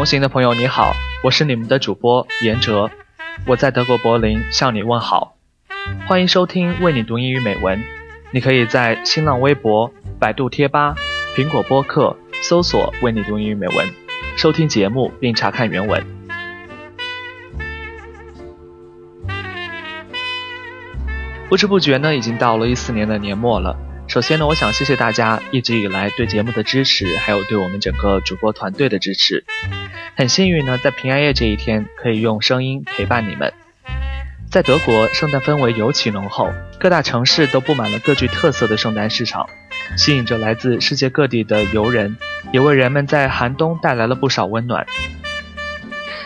同行的朋友你好，我是你们的主播严哲，我在德国柏林向你问好，欢迎收听为你读英语美文。你可以在新浪微博、百度贴吧、苹果播客搜索“为你读英语美文”，收听节目并查看原文。不知不觉呢，已经到了一四年的年末了。首先呢，我想谢谢大家一直以来对节目的支持，还有对我们整个主播团队的支持。很幸运呢，在平安夜这一天，可以用声音陪伴你们。在德国，圣诞氛围尤其浓厚，各大城市都布满了各具特色的圣诞市场，吸引着来自世界各地的游人，也为人们在寒冬带来了不少温暖。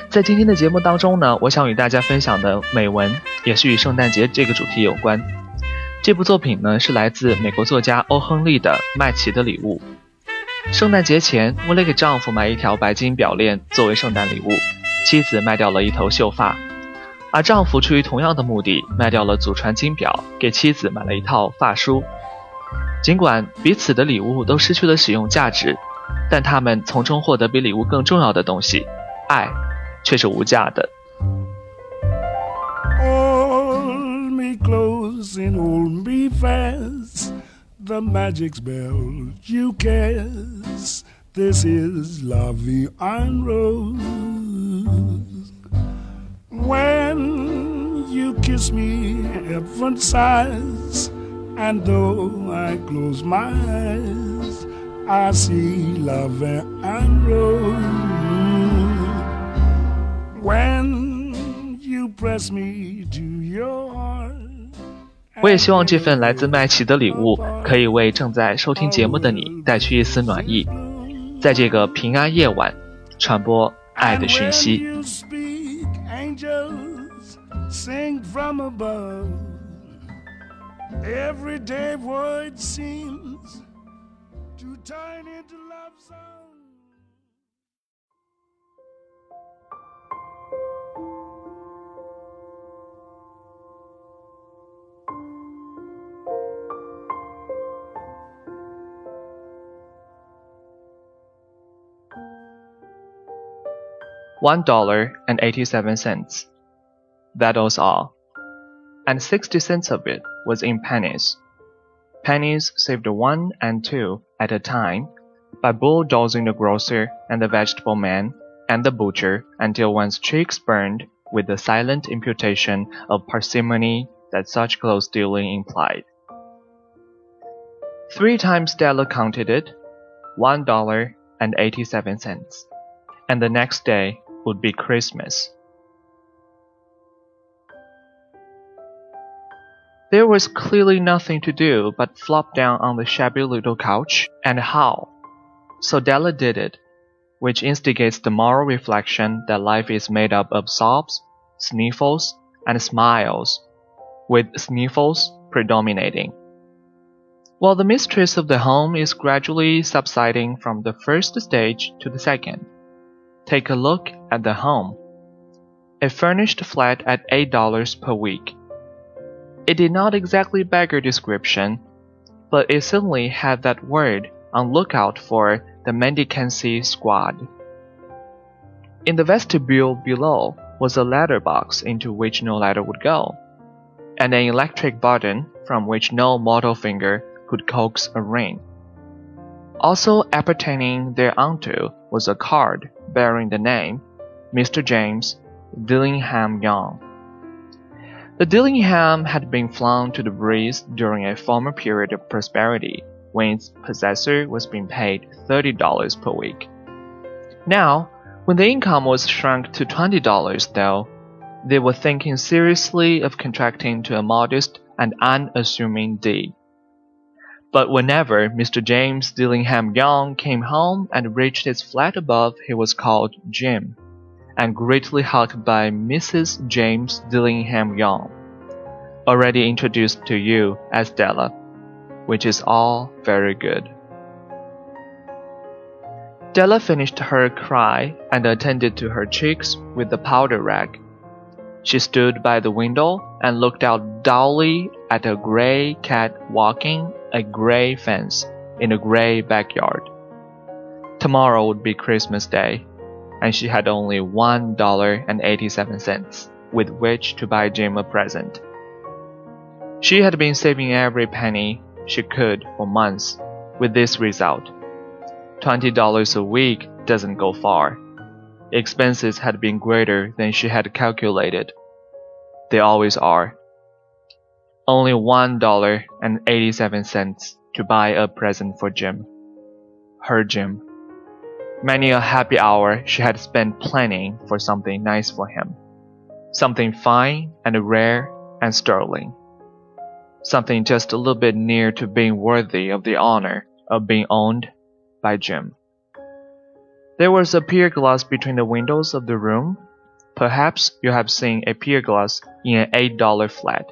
在今天的节目当中呢，我想与大家分享的美文，也是与圣诞节这个主题有关。这部作品呢，是来自美国作家欧亨利的《麦琪的礼物》。圣诞节前，莫雷给丈夫买一条白金表链作为圣诞礼物，妻子卖掉了一头秀发；而丈夫出于同样的目的，卖掉了祖传金表，给妻子买了一套发梳。尽管彼此的礼物都失去了使用价值，但他们从中获得比礼物更重要的东西——爱，却是无价的。And hold me fast. The magic spell you cast. This is Vie en Rose. When you kiss me, heaven sighs, and though I close my eyes, I see La and Rose. When you press me to your heart. 我也希望这份来自麦琪的礼物，可以为正在收听节目的你带去一丝暖意，在这个平安夜晚，传播爱的讯息。Everyday words seems to turn into love songs. $1.87. That was all. And 60 cents of it was in pennies. Pennies saved one and two at a time by bulldozing the grocer and the vegetable man and the butcher until one's cheeks burned with the silent imputation of parsimony that such close dealing implied. Three times Della counted it, one dollar and eighty-seven cents. And the next day, would be Christmas. There was clearly nothing to do but flop down on the shabby little couch and howl. So Della did it, which instigates the moral reflection that life is made up of sobs, sniffles, and smiles, with sniffles predominating. While the mistress of the home is gradually subsiding from the first stage to the second. Take a look at the home. A furnished flat at $8 per week. It did not exactly beggar description, but it certainly had that word on lookout for the mendicancy squad. In the vestibule below was a letter box into which no letter would go. and an electric button from which no mortal finger could coax a ring. Also appertaining thereunto was a card bearing the name Mr. James Dillingham Young. The Dillingham had been flung to the breeze during a former period of prosperity when its possessor was being paid $30 per week. Now, when the income was shrunk to $20, though, they were thinking seriously of contracting to a modest and unassuming deed. But whenever Mr. James Dillingham Young came home and reached his flat above, he was called Jim and greatly helped by Mrs. James Dillingham Young, already introduced to you as Della, which is all very good. Della finished her cry and attended to her cheeks with the powder rag. She stood by the window and looked out dully at a gray cat walking a gray fence in a gray backyard. Tomorrow would be Christmas Day and she had only one dollar and eighty-seven cents with which to buy Jim a present. She had been saving every penny she could for months, with this result. Twenty dollars a week doesn't go far. Expenses had been greater than she had calculated. They always are. Only one dollar and eighty-seven cents to buy a present for Jim. Her Jim. Many a happy hour she had spent planning for something nice for him. Something fine and rare and sterling. Something just a little bit near to being worthy of the honor of being owned by Jim. There was a pier glass between the windows of the room. Perhaps you have seen a pier glass in an eight dollar flat.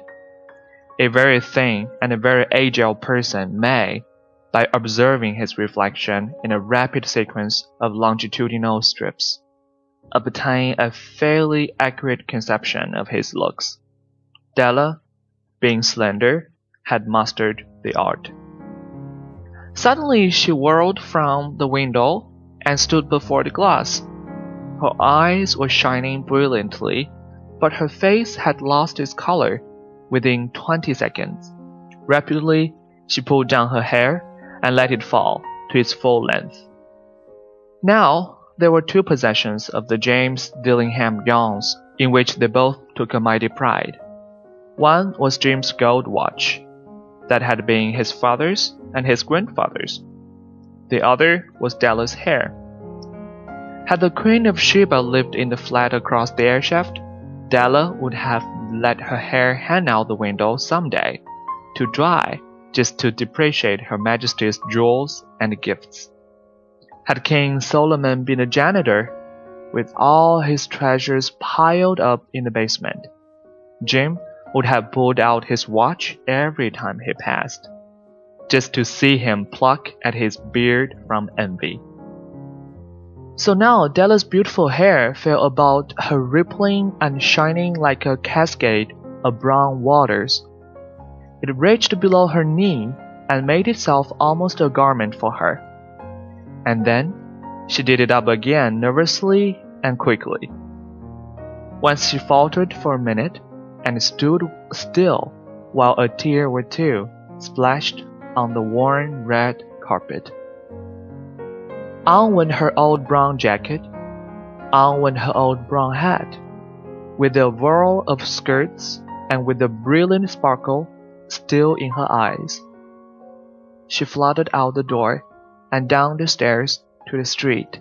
A very thin and a very agile person may, by observing his reflection in a rapid sequence of longitudinal strips, obtain a fairly accurate conception of his looks. Della, being slender, had mastered the art. Suddenly she whirled from the window and stood before the glass. Her eyes were shining brilliantly, but her face had lost its color within twenty seconds. Rapidly, she pulled down her hair and let it fall to its full length. Now, there were two possessions of the James Dillingham Youngs in which they both took a mighty pride. One was Jim's gold watch, that had been his father's and his grandfather's. The other was Della's hair. Had the Queen of Sheba lived in the flat across the airshaft, Della would have let her hair hang out the window some day to dry just to depreciate Her Majesty's jewels and gifts. Had King Solomon been a janitor, with all his treasures piled up in the basement, Jim would have pulled out his watch every time he passed, just to see him pluck at his beard from envy. So now Della's beautiful hair fell about her rippling and shining like a cascade of brown waters it reached below her knee and made itself almost a garment for her. And then she did it up again nervously and quickly. Once she faltered for a minute and stood still while a tear or two splashed on the worn red carpet. On went her old brown jacket, on went her old brown hat, with a whirl of skirts and with a brilliant sparkle still in her eyes. She fluttered out the door and down the stairs to the street.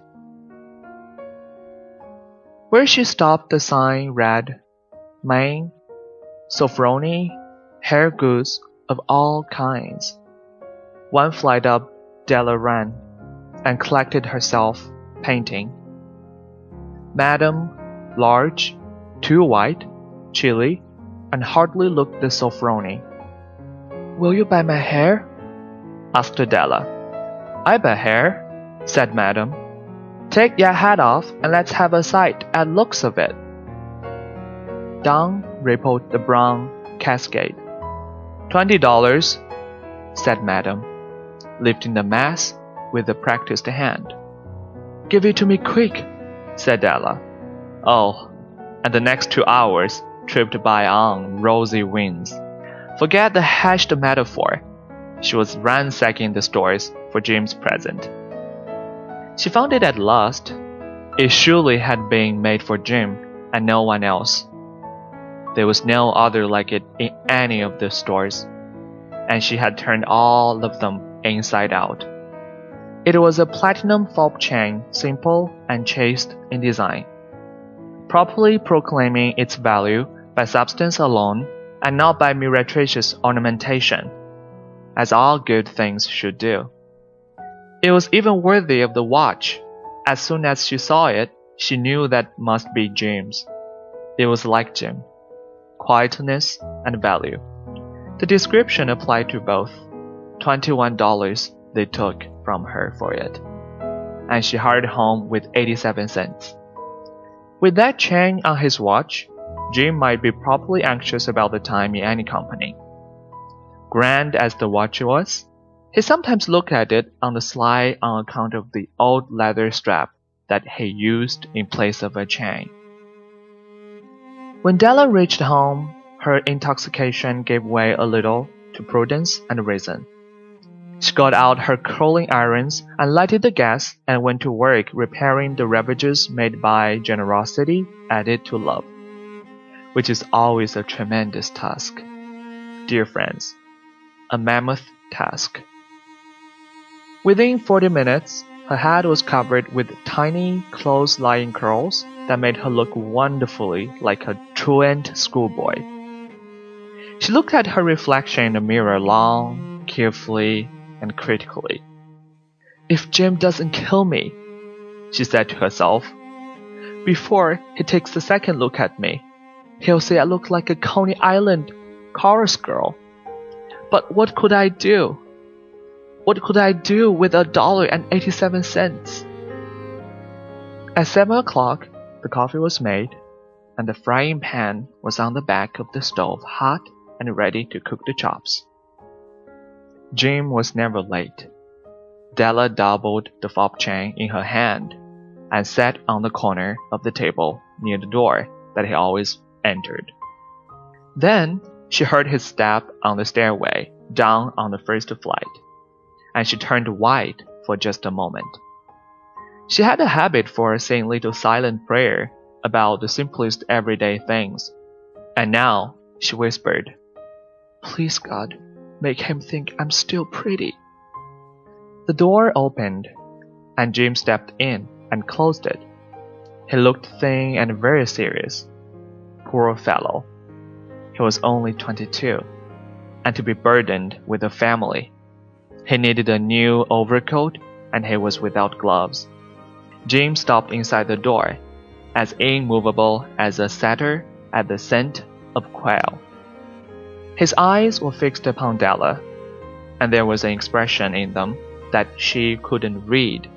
Where she stopped, the sign read, Maine, Sofronie, hair goods of all kinds. One flight up, Della ran and collected herself, painting. Madam, large, too white, chilly, and hardly looked the Sofronie. Will you buy my hair? asked Della. I buy hair, said Madam. Take your hat off and let's have a sight at looks of it. Down rippled the brown cascade. Twenty dollars, said Madam, lifting the mass with a practiced hand. Give it to me quick, said Della. Oh, and the next two hours tripped by on rosy wings. Forget the hashed metaphor. She was ransacking the stores for Jim's present. She found it at last. It surely had been made for Jim and no one else. There was no other like it in any of the stores, and she had turned all of them inside out. It was a platinum fob chain, simple and chaste in design, properly proclaiming its value by substance alone and not by meretricious ornamentation, as all good things should do. It was even worthy of the watch. As soon as she saw it, she knew that must be Jim's. It was like Jim quietness, and value. The description applied to both. $21 they took from her for it. And she hurried home with 87 cents. With that chain on his watch, Jim might be properly anxious about the time in any company. Grand as the watch was, he sometimes looked at it on the sly on account of the old leather strap that he used in place of a chain. When Della reached home, her intoxication gave way a little to prudence and reason. She got out her curling irons and lighted the gas and went to work repairing the ravages made by generosity added to love, which is always a tremendous task. Dear friends, a mammoth task. Within 40 minutes, her head was covered with tiny, close lying curls that made her look wonderfully like a truant schoolboy. She looked at her reflection in the mirror long, carefully, and critically. If Jim doesn't kill me, she said to herself, before he takes a second look at me, he'll say I look like a Coney Island chorus girl. But what could I do? What could I do with a dollar and eighty-seven cents? At seven o'clock, the coffee was made, and the frying pan was on the back of the stove hot and ready to cook the chops. Jim was never late. Della doubled the fob chain in her hand and sat on the corner of the table near the door that he always entered. Then she heard his step on the stairway down on the first flight, and she turned white for just a moment. She had a habit for saying little silent prayer about the simplest everyday things, and now she whispered, Please God, make him think I'm still pretty. The door opened, and Jim stepped in and closed it. He looked thin and very serious. Poor fellow. He was only 22, and to be burdened with a family. He needed a new overcoat, and he was without gloves. Jim stopped inside the door, as immovable as a setter at the scent of quail. His eyes were fixed upon Della, and there was an expression in them that she couldn't read,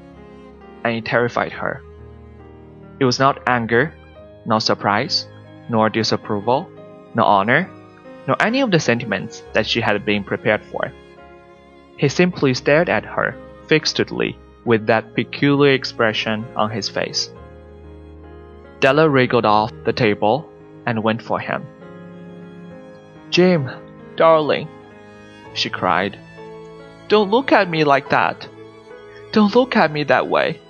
and it terrified her. It was not anger, nor surprise, nor disapproval, nor honor, nor any of the sentiments that she had been prepared for. He simply stared at her fixedly with that peculiar expression on his face. Della wriggled off the table and went for him. Jim, darling, she cried, don't look at me like that. Don't look at me that way.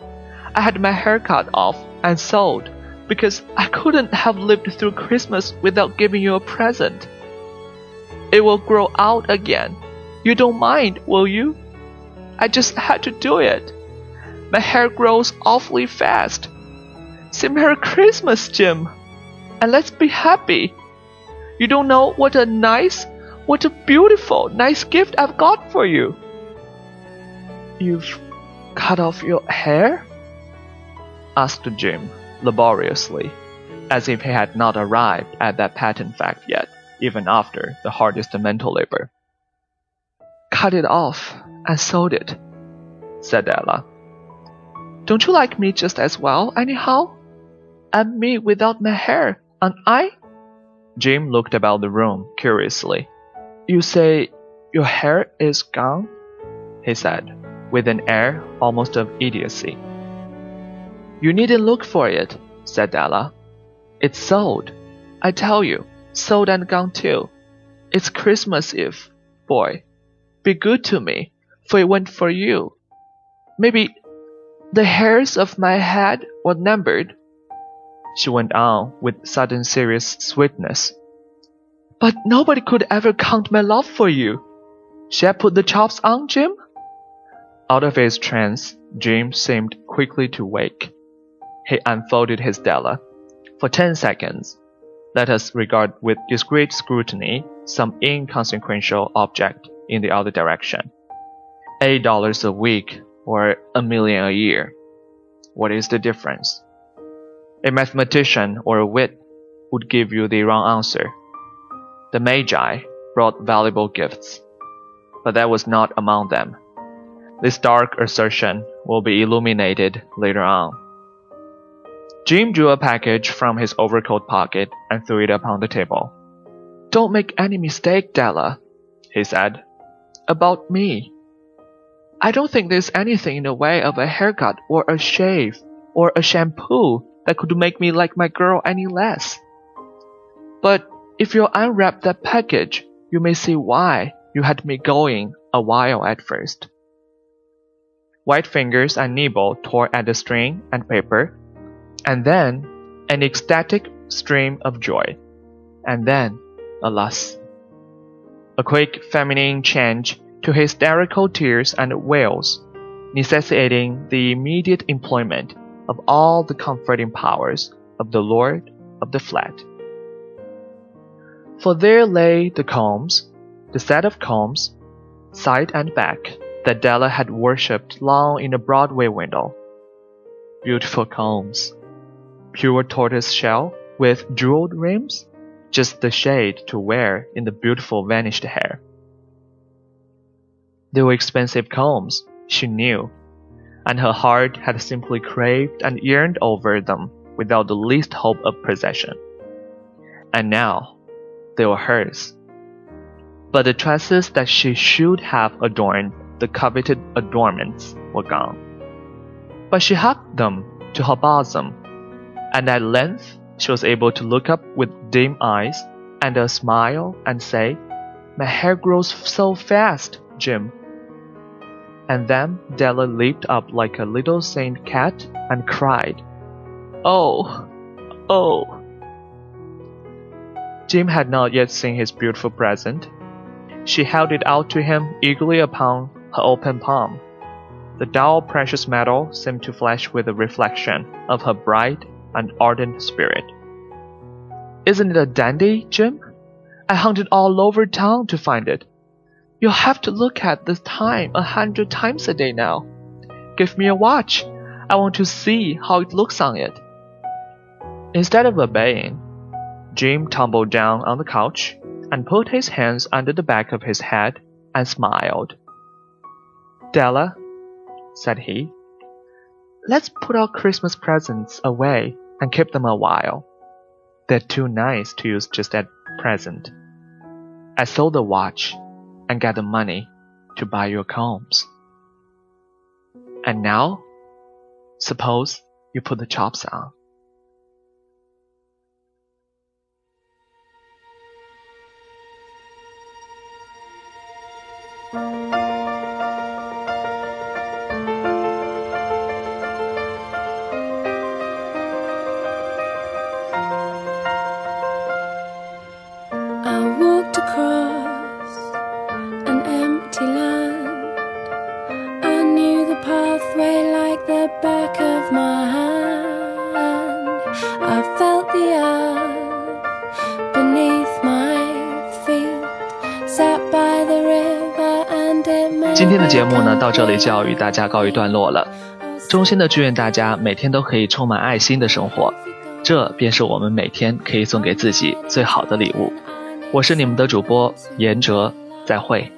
I had my hair cut off and sold because I couldn't have lived through Christmas without giving you a present. It will grow out again. You don't mind, will you? I just had to do it. My hair grows awfully fast. Say Merry Christmas, Jim. And let's be happy. You don't know what a nice, what a beautiful, nice gift I've got for you. You've cut off your hair? asked Jim laboriously, as if he had not arrived at that patent fact yet, even after the hardest mental labor. Cut it off and sold it, said Della. Don't you like me just as well, anyhow? And me without my hair, aren't I? Jim looked about the room curiously. You say your hair is gone? he said, with an air almost of idiocy. You needn't look for it, said Della. It's sold. I tell you, sold and gone too. It's Christmas Eve, boy. Be good to me, for it went for you. Maybe the hairs of my head were numbered. She went on with sudden serious sweetness. But nobody could ever count my love for you. Shall I put the chops on, Jim? Out of his trance, Jim seemed quickly to wake. He unfolded his Della. For ten seconds, let us regard with discreet scrutiny some inconsequential object in the other direction. Eight dollars a week or a million a year. What is the difference? A mathematician or a wit would give you the wrong answer. The Magi brought valuable gifts, but that was not among them. This dark assertion will be illuminated later on. Jim drew a package from his overcoat pocket and threw it upon the table. Don't make any mistake, Della, he said. About me. I don't think there's anything in the way of a haircut or a shave or a shampoo that could make me like my girl any less. But if you unwrap that package, you may see why you had me going a while at first. White fingers and Nibble tore at the string and paper, and then an ecstatic stream of joy, and then, alas, a quick feminine change to hysterical tears and wails, necessitating the immediate employment of all the comforting powers of the Lord of the flat. For there lay the combs, the set of combs, side and back, that Della had worshipped long in a Broadway window. Beautiful combs, pure tortoise shell with jeweled rims, just the shade to wear in the beautiful vanished hair. They were expensive combs, she knew, and her heart had simply craved and yearned over them without the least hope of possession. And now, they were hers. But the tresses that she should have adorned the coveted adornments were gone. But she hugged them to her bosom, and at length she was able to look up with dim eyes and a smile and say, My hair grows so fast, Jim. And then Della leaped up like a little saint cat and cried, Oh, oh. Jim had not yet seen his beautiful present. She held it out to him eagerly upon her open palm. The dull precious metal seemed to flash with a reflection of her bright and ardent spirit. Isn't it a dandy, Jim? I hunted all over town to find it. You'll have to look at the time a hundred times a day now. Give me a watch. I want to see how it looks on it. Instead of obeying, Jim tumbled down on the couch and put his hands under the back of his head and smiled. Della, said he, let's put our Christmas presents away and keep them a while. They're too nice to use just at present. I sold the watch and got the money to buy your combs. And now, suppose you put the chops on. 到这里就要与大家告一段落了。衷心的祝愿大家每天都可以充满爱心的生活，这便是我们每天可以送给自己最好的礼物。我是你们的主播严哲，再会。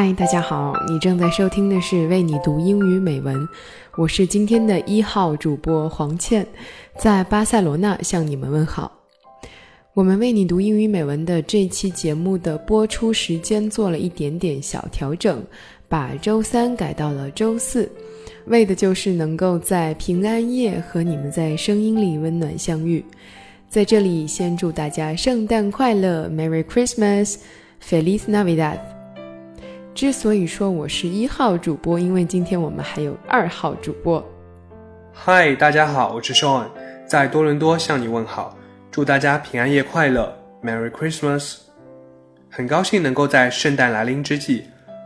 嗨，大家好，你正在收听的是为你读英语美文，我是今天的一号主播黄倩，在巴塞罗那向你们问好。我们为你读英语美文的这期节目的播出时间做了一点点小调整，把周三改到了周四，为的就是能够在平安夜和你们在声音里温暖相遇。在这里，先祝大家圣诞快乐，Merry Christmas，Feliz Navidad。之所以说我是一号主播，因为今天我们还有二号主播。嗨，大家好，我是 Sean，在多伦多向你问好，祝大家平安夜快乐，Merry Christmas。很高兴能够在圣诞来临之际，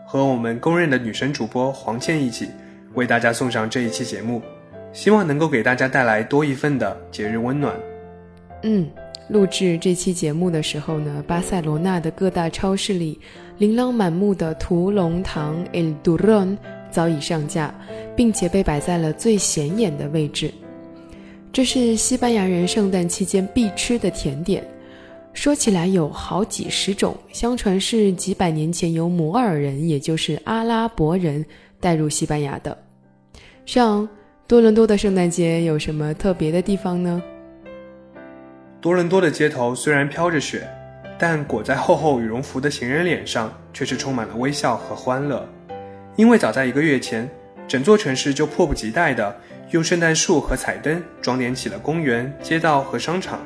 和我们公认的女神主播黄倩一起，为大家送上这一期节目，希望能够给大家带来多一份的节日温暖。嗯。录制这期节目的时候呢，巴塞罗那的各大超市里，琳琅满目的屠龙糖 El Duron 早已上架，并且被摆在了最显眼的位置。这是西班牙人圣诞期间必吃的甜点，说起来有好几十种，相传是几百年前由摩尔人，也就是阿拉伯人带入西班牙的。像多伦多的圣诞节有什么特别的地方呢？多伦多的街头虽然飘着雪，但裹在厚厚羽绒服的行人脸上却是充满了微笑和欢乐。因为早在一个月前，整座城市就迫不及待地用圣诞树和彩灯装点起了公园、街道和商场。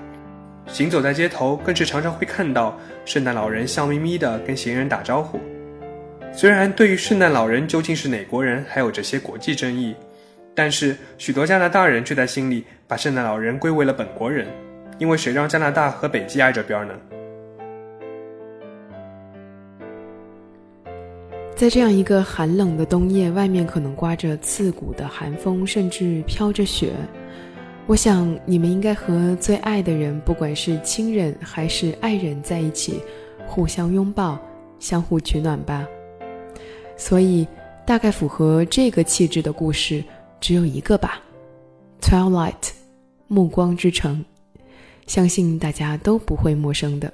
行走在街头，更是常常会看到圣诞老人笑眯眯地跟行人打招呼。虽然对于圣诞老人究竟是哪国人还有这些国际争议，但是许多加拿大人却在心里把圣诞老人归为了本国人。因为谁让加拿大和北极挨着边呢？在这样一个寒冷的冬夜，外面可能刮着刺骨的寒风，甚至飘着雪。我想你们应该和最爱的人，不管是亲人还是爱人，在一起，互相拥抱，相互取暖吧。所以，大概符合这个气质的故事只有一个吧，《Twilight》，暮光之城。相信大家都不会陌生的。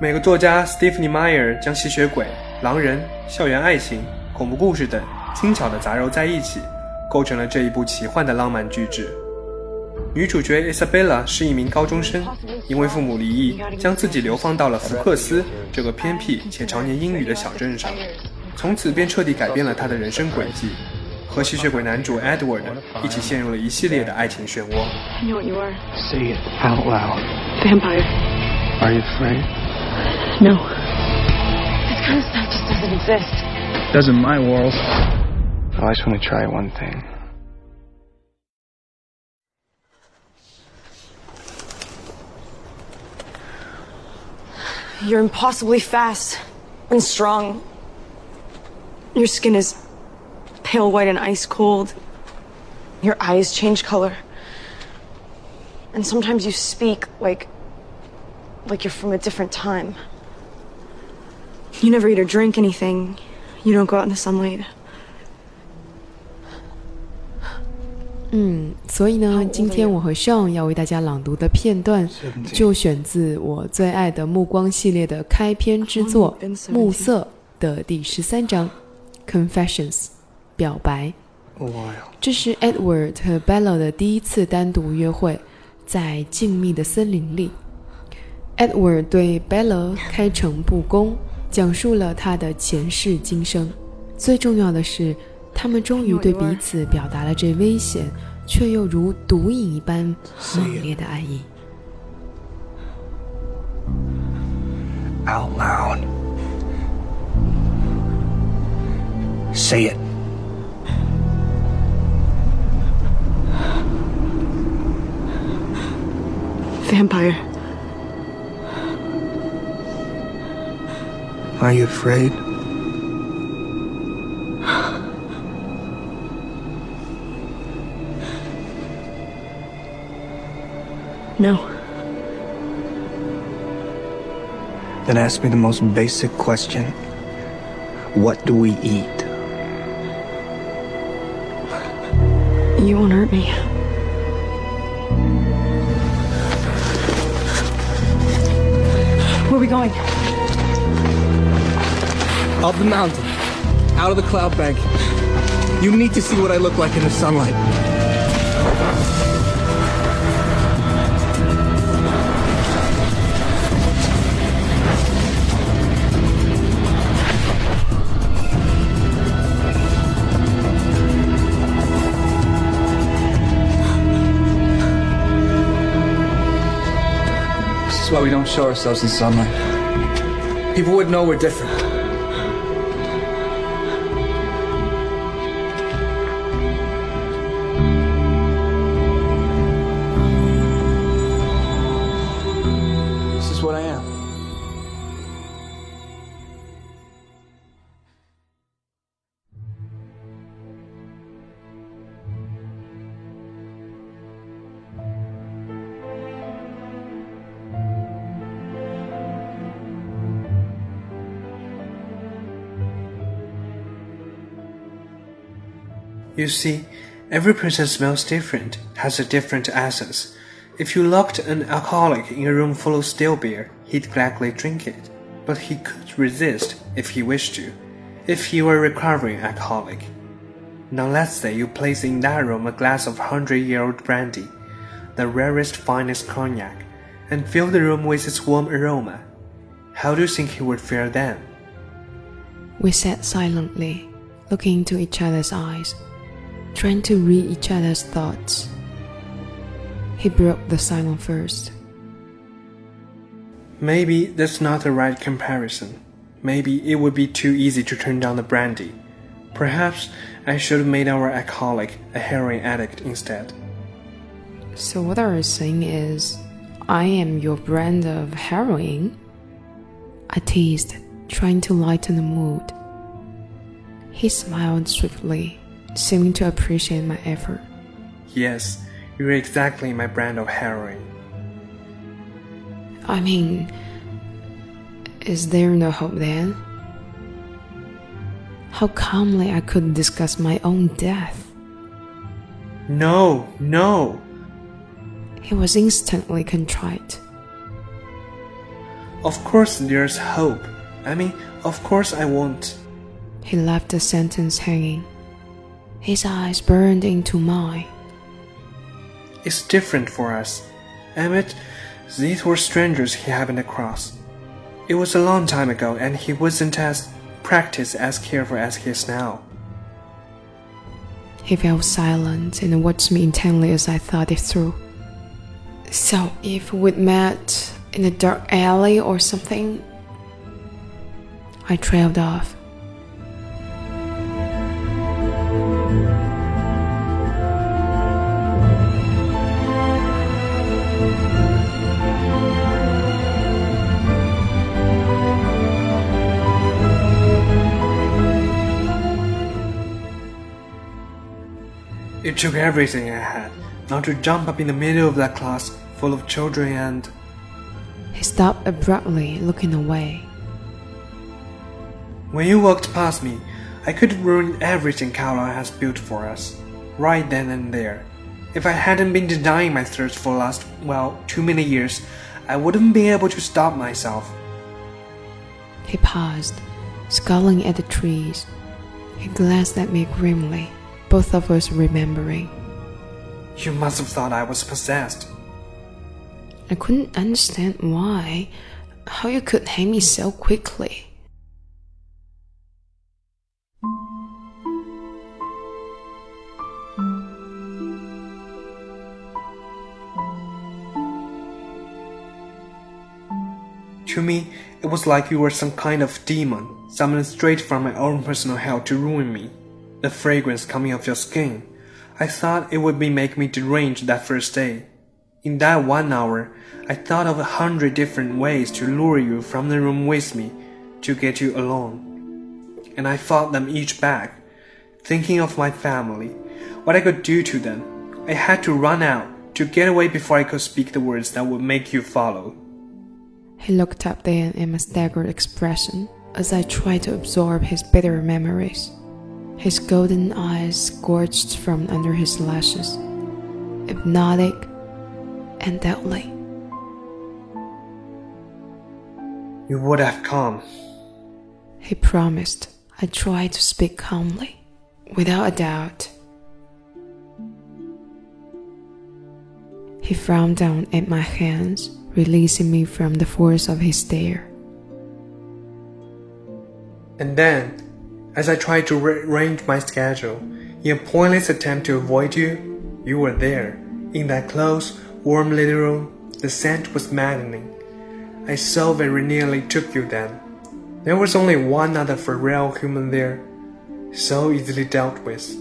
美国作家 Stephanie Meyer 将吸血鬼、狼人、校园爱情、恐怖故事等精巧的杂糅在一起，构成了这一部奇幻的浪漫巨制。女主角 Isabella 是一名高中生，因为父母离异，将自己流放到了福克斯这个偏僻且常年阴雨的小镇上，从此便彻底改变了她的人生轨迹，和吸血鬼男主 Edward 一起陷入了一系列的爱情漩涡。Say it out loud. Vampire. Are you afraid? No. This kind of stuff just doesn't exist. Does in my world. I just want to try one thing. You're impossibly fast and strong. Your skin is pale white and ice cold. Your eyes change color. And sometimes you speak like like you're from a different time. You never eat or drink anything. You don't go out in the sunlight. 嗯，所以呢，今天我和 Sean 要为大家朗读的片段，就选自我最爱的《暮光》系列的开篇之作《暮色》的第十三章《Confessions》表白。这是 Edward 和 Bella 的第一次单独约会，在静谧的森林里。Edward 对 Bella 开诚布公，讲述了他的前世今生。最重要的是。他们终于对彼此表达了这危险却又如毒瘾一般猛烈的爱意。Out loud. Say it. Vampire. Are you afraid? No. Then ask me the most basic question What do we eat? You won't hurt me. Where are we going? Up the mountain. Out of the cloud bank. You need to see what I look like in the sunlight. This is why we don't show ourselves in sunlight. People would know we're different. You see, every person smells different, has a different essence. If you locked an alcoholic in a room full of stale beer, he'd gladly drink it. But he could resist if he wished to, if he were a recovering alcoholic. Now let's say you place in that room a glass of hundred-year-old brandy, the rarest, finest cognac, and fill the room with its warm aroma. How do you think he would fare then? We sat silently, looking into each other's eyes, trying to read each other's thoughts. He broke the silence first. Maybe that's not the right comparison. Maybe it would be too easy to turn down the brandy. Perhaps I should have made our alcoholic a heroin addict instead. So, what are you saying is, I am your brand of heroin? I teased, trying to lighten the mood. He smiled swiftly, seeming to appreciate my effort. Yes, you're exactly my brand of heroin. I mean, is there no hope then? How calmly I could discuss my own death. No, no! He was instantly contrite. Of course there's hope. I mean, of course I won't. He left the sentence hanging. His eyes burned into mine. It's different for us. Emmett, these were strangers he happened across. It was a long time ago, and he wasn't as practiced as careful as he is now. He fell silent and watched me intently as I thought it through. So, if we'd met in a dark alley or something, I trailed off. It took everything I had not to jump up in the middle of that class full of children and. He stopped abruptly, looking away. When you walked past me, I could have ruined everything Carlisle has built for us, right then and there. If I hadn't been denying my thirst for the last, well, too many years, I wouldn't be able to stop myself. He paused, scowling at the trees. He glanced at me grimly, both of us remembering. You must have thought I was possessed. I couldn't understand why, how you could hate me so quickly. To me, it was like you were some kind of demon, summoned straight from my own personal hell to ruin me. The fragrance coming off your skin. I thought it would be make me deranged that first day. In that one hour, I thought of a hundred different ways to lure you from the room with me, to get you alone. And I fought them each back, thinking of my family, what I could do to them. I had to run out, to get away before I could speak the words that would make you follow. He looked up then in a staggered expression as I tried to absorb his bitter memories. His golden eyes scorched from under his lashes, hypnotic and deadly. You would have come. He promised. I tried to speak calmly, without a doubt. He frowned down at my hands, releasing me from the force of his stare. And then, as I tried to rearrange my schedule, in a pointless attempt to avoid you, you were there, in that close, warm little room. The scent was maddening. I so very nearly took you then. There was only one other real human there, so easily dealt with.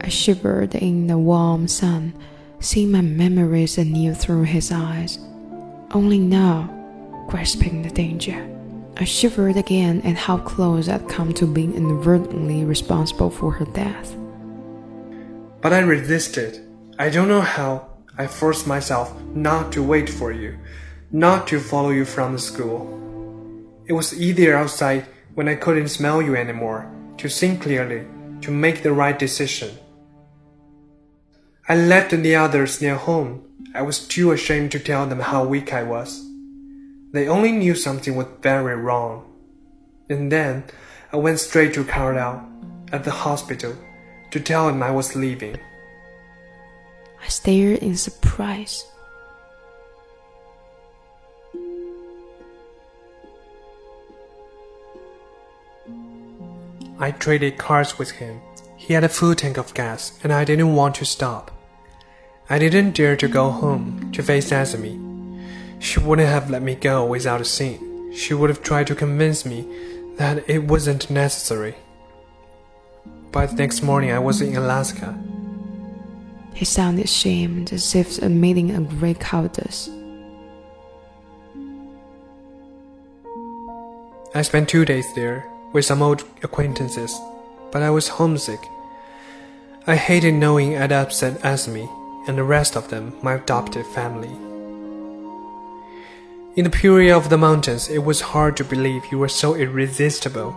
I shivered in the warm sun, seeing my memories anew through his eyes. Only now, grasping the danger, I shivered again at how close I'd come to being inadvertently responsible for her death. But I resisted. I don't know how. I forced myself not to wait for you, not to follow you from the school. It was easier outside when I couldn't smell you anymore, to think clearly, to make the right decision. I left the others near home. I was too ashamed to tell them how weak I was. They only knew something was very wrong. And then I went straight to Carlisle at the hospital to tell him I was leaving. I stared in surprise. I traded cars with him. He had a full tank of gas, and I didn't want to stop. I didn't dare to go home to face Esme. She wouldn't have let me go without a scene. She would have tried to convince me that it wasn't necessary. By the next morning, I was in Alaska. He sounded ashamed, as if admitting a great cowardice. I spent two days there with some old acquaintances, but I was homesick. I hated knowing I'd upset Esme and the rest of them my adopted family. In the purity of the mountains, it was hard to believe you were so irresistible.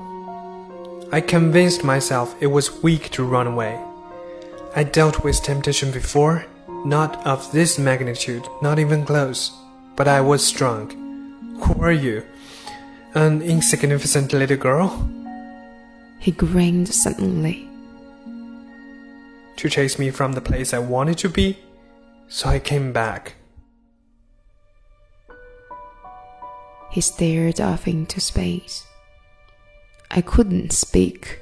I convinced myself it was weak to run away. I dealt with temptation before, not of this magnitude, not even close, but I was strong. Who are you? An insignificant little girl? He grinned suddenly. To chase me from the place I wanted to be, so I came back. He stared off into space. I couldn't speak.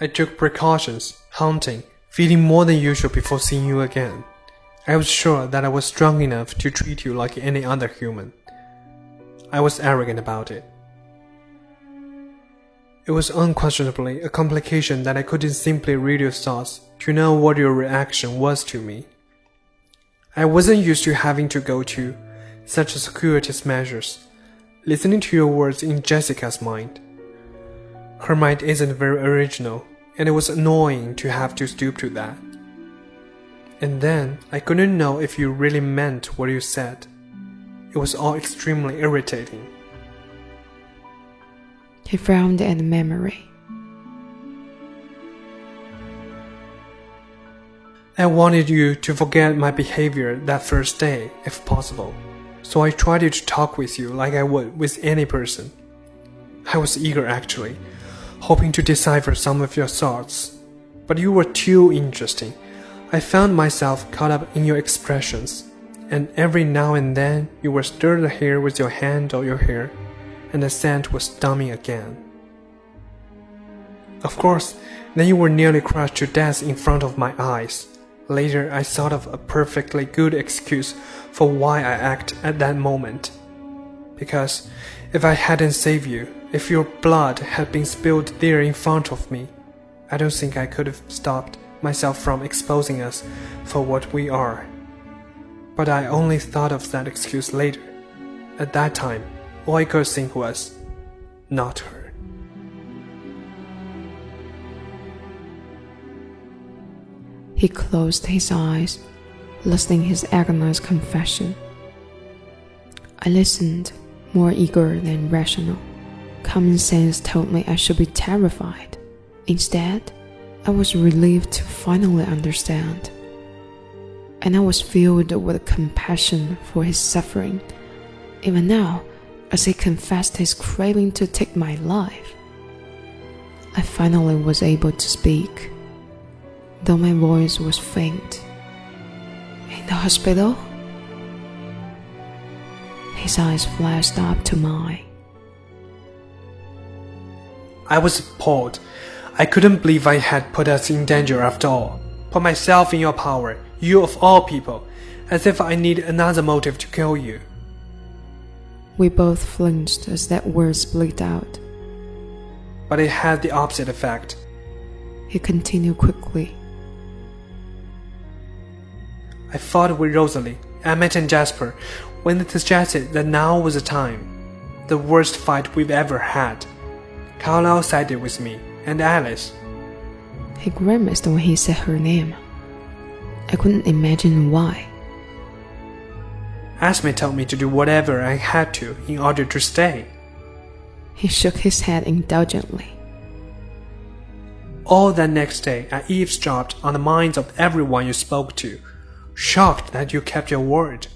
I took precautions, hunting, feeding more than usual before seeing you again. I was sure that I was strong enough to treat you like any other human. I was arrogant about it. It was unquestionably a complication that I couldn't simply read your thoughts to know what your reaction was to me. I wasn't used to having to go to such circuitous measures, listening to your words in Jessica's mind. Her mind isn't very original, and it was annoying to have to stoop to that. And then I couldn't know if you really meant what you said. It was all extremely irritating. He frowned at the memory. I wanted you to forget my behavior that first day, if possible. So I tried to talk with you like I would with any person. I was eager actually, hoping to decipher some of your thoughts. But you were too interesting. I found myself caught up in your expressions, and every now and then you would stir the hair with your hand or your hair and the scent was stunning again. Of course, then you were nearly crushed to death in front of my eyes. Later, I thought of a perfectly good excuse for why I acted at that moment. Because if I hadn't saved you, if your blood had been spilled there in front of me, I don't think I could have stopped myself from exposing us for what we are. But I only thought of that excuse later. At that time, I could think was, not her. He closed his eyes, listening his agonized confession. I listened, more eager than rational. Common sense told me I should be terrified. Instead, I was relieved to finally understand. And I was filled with compassion for his suffering, even now, as he confessed his craving to take my life. I finally was able to speak, though my voice was faint. In the hospital? His eyes flashed up to mine. I was appalled. I couldn't believe I had put us in danger after all. Put myself in your power, you of all people, as if I need another motive to kill you. We both flinched as that word split out. But it had the opposite effect. He continued quickly. I fought with Rosalie, Emmett, and Jasper when they suggested that now was the time. The worst fight we've ever had. Carlisle sided with me, and Alice. He grimaced when he said her name. I couldn't imagine why. Esme told me to do whatever I had to in order to stay. He shook his head indulgently. All that next day, I eavesdropped on the minds of everyone you spoke to, shocked that you kept your word.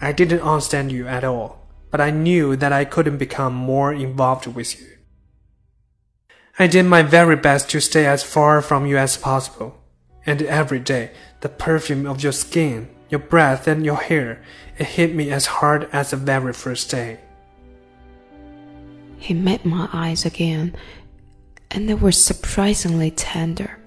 I didn't understand you at all, but I knew that I couldn't become more involved with you. I did my very best to stay as far from you as possible, and every day, the perfume of your skin, your breath, and your hair, it hit me as hard as the very first day. He met my eyes again, and they were surprisingly tender.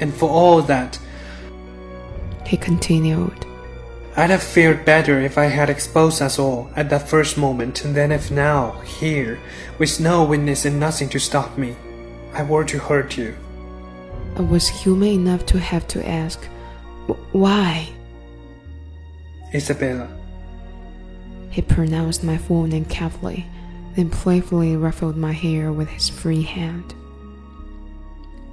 And for all that, he continued, I'd have fared better if I had exposed us all at that first moment than if now, here, with no witness and nothing to stop me, I were to hurt you. I was human enough to have to ask, why? Isabella. He pronounced my full name carefully, then playfully ruffled my hair with his free hand.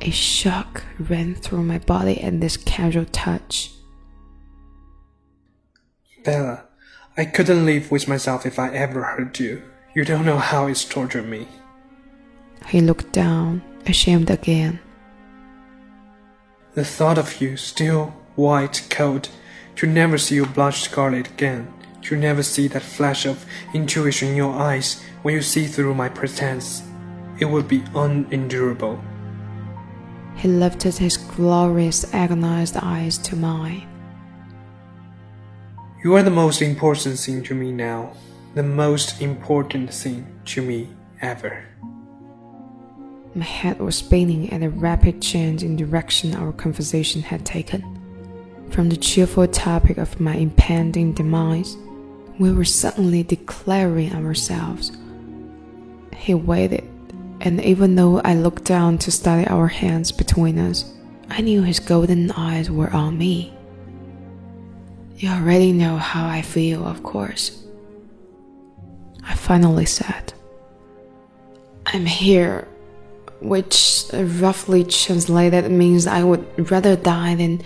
A shock ran through my body at this casual touch. Bella, I couldn't live with myself if I ever hurt you. You don't know how it's tortured me. He looked down, ashamed again. The thought of you, still white, cold, to never see you blush scarlet again, to never see that flash of intuition in your eyes when you see through my pretense, it would be unendurable. He lifted his glorious, agonized eyes to mine. You are the most important thing to me now, the most important thing to me ever. My head was spinning at the rapid change in direction our conversation had taken. From the cheerful topic of my impending demise, we were suddenly declaring ourselves. He waited, and even though I looked down to study our hands between us, I knew his golden eyes were on me. You already know how I feel, of course. I finally said, I'm here which roughly translated means I would rather die than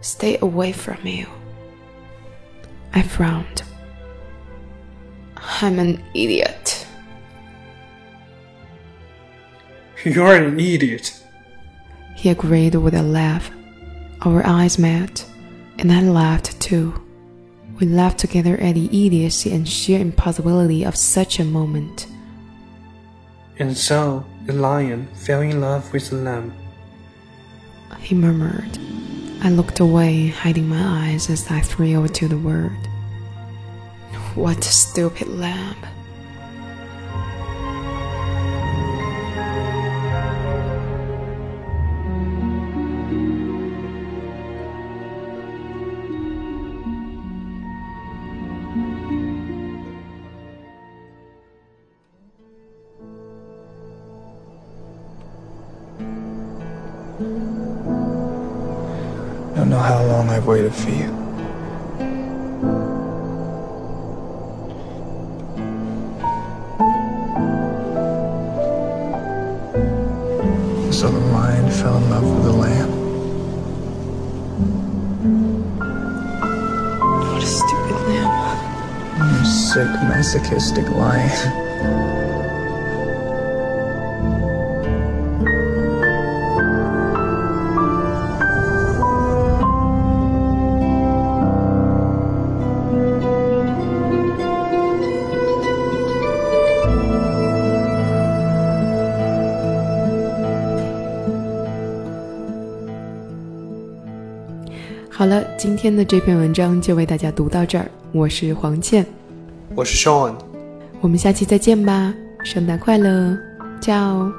stay away from you. I frowned. I'm an idiot. You're an idiot. He agreed with a laugh. Our eyes met, and I laughed too. We laughed together at the idiocy and sheer impossibility of such a moment. And so the lion fell in love with the lamb. He murmured. I looked away, hiding my eyes as I thrilled to the word. What a stupid lamb. Long I've waited for you. So the lion fell in love with the lamb. What a stupid lamb. You sick, masochistic lion. 今天的这篇文章就为大家读到这儿。我是黄倩，我是 Sean，我们下期再见吧，圣诞快乐，ciao。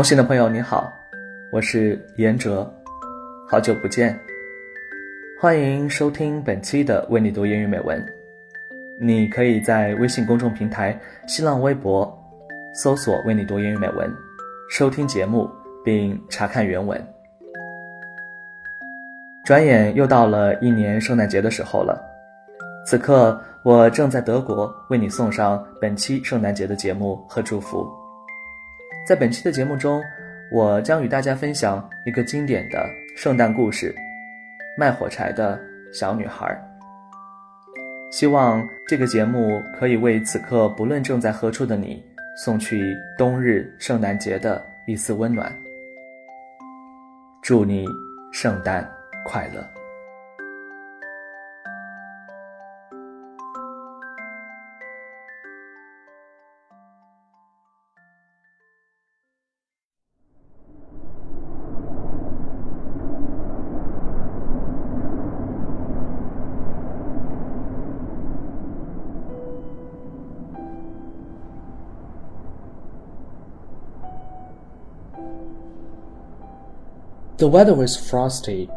同行的朋友你好，我是严哲，好久不见，欢迎收听本期的为你读英语美文。你可以在微信公众平台、新浪微博搜索“为你读英语美文”，收听节目并查看原文。转眼又到了一年圣诞节的时候了，此刻我正在德国为你送上本期圣诞节的节目和祝福。在本期的节目中，我将与大家分享一个经典的圣诞故事——卖火柴的小女孩。希望这个节目可以为此刻不论正在何处的你送去冬日圣诞节的一丝温暖。祝你圣诞快乐！The weather was frosty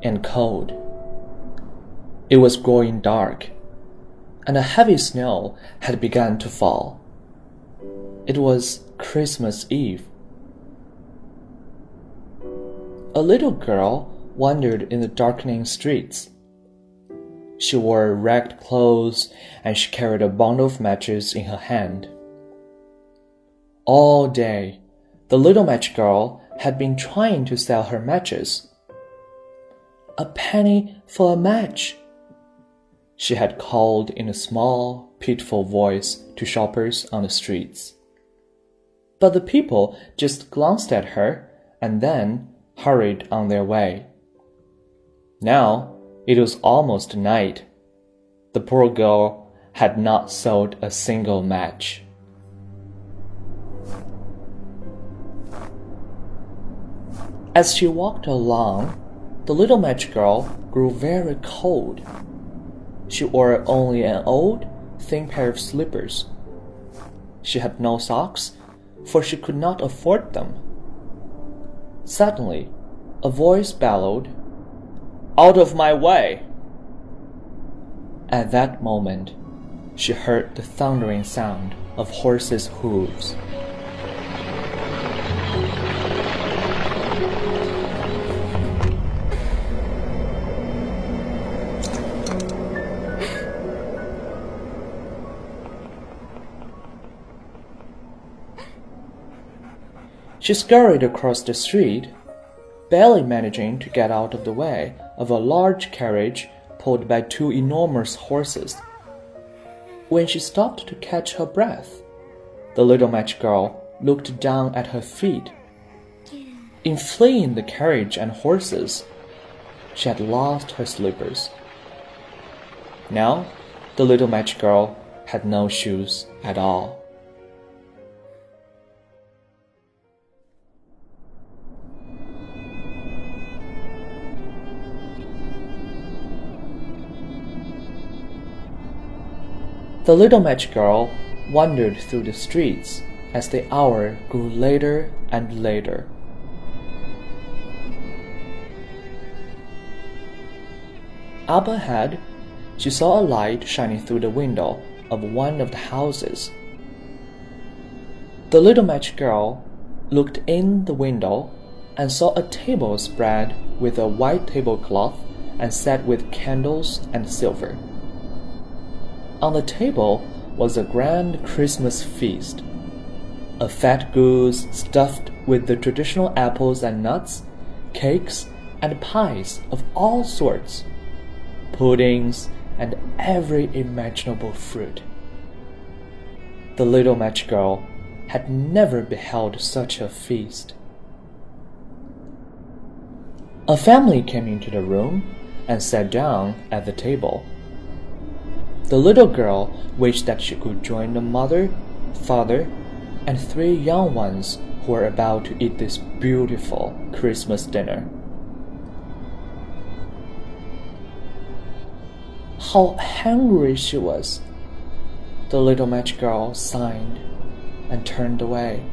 and cold. It was growing dark, and a heavy snow had begun to fall. It was Christmas Eve. A little girl wandered in the darkening streets. She wore ragged clothes and she carried a bundle of matches in her hand. All day, the little match girl had been trying to sell her matches. A penny for a match. She had called in a small, pitiful voice to shoppers on the streets. But the people just glanced at her and then hurried on their way. Now it was almost night. The poor girl had not sold a single match. As she walked along, the little match girl grew very cold. She wore only an old, thin pair of slippers. She had no socks, for she could not afford them. Suddenly, a voice bellowed, Out of my way! At that moment, she heard the thundering sound of horses' hooves. She scurried across the street, barely managing to get out of the way of a large carriage pulled by two enormous horses. When she stopped to catch her breath, the little match girl looked down at her feet. In fleeing the carriage and horses, she had lost her slippers. Now, the little match girl had no shoes at all. The little match girl wandered through the streets as the hour grew later and later. Up ahead, she saw a light shining through the window of one of the houses. The little match girl looked in the window and saw a table spread with a white tablecloth and set with candles and silver. On the table was a grand Christmas feast. A fat goose stuffed with the traditional apples and nuts, cakes and pies of all sorts, puddings and every imaginable fruit. The little match girl had never beheld such a feast. A family came into the room and sat down at the table. The little girl wished that she could join the mother, father, and three young ones who were about to eat this beautiful Christmas dinner. How hungry she was! The little match girl sighed and turned away,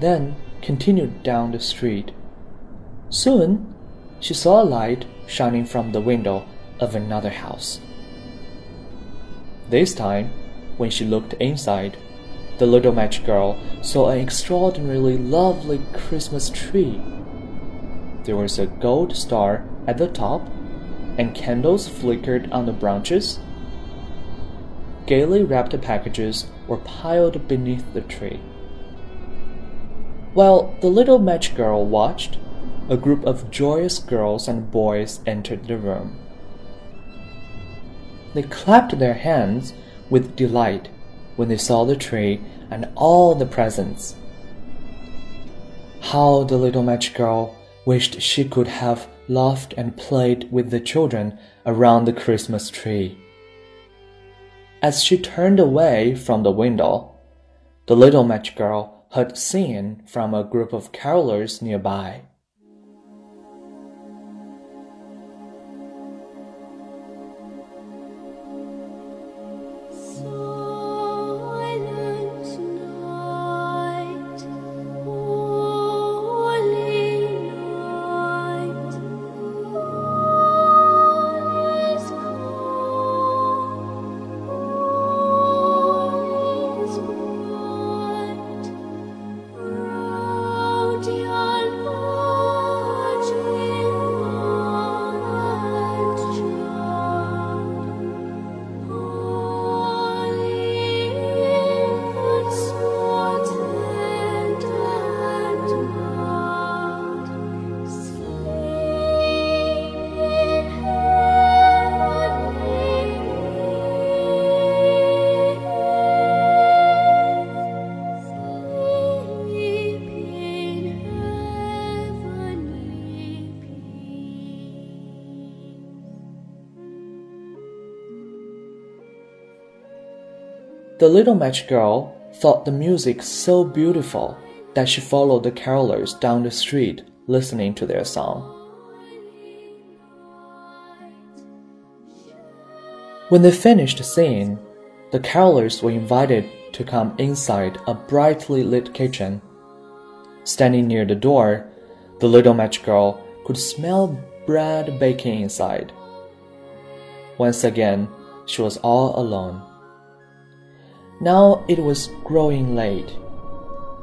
then continued down the street. Soon she saw a light shining from the window of another house. This time, when she looked inside, the little match girl saw an extraordinarily lovely Christmas tree. There was a gold star at the top, and candles flickered on the branches. Gaily wrapped packages were piled beneath the tree. While the little match girl watched, a group of joyous girls and boys entered the room. They clapped their hands with delight when they saw the tree and all the presents. How the little match girl wished she could have laughed and played with the children around the Christmas tree. As she turned away from the window, the little match girl heard singing from a group of carolers nearby. The little match girl thought the music so beautiful that she followed the carolers down the street listening to their song. When they finished singing, the carolers were invited to come inside a brightly lit kitchen. Standing near the door, the little match girl could smell bread baking inside. Once again, she was all alone. Now it was growing late,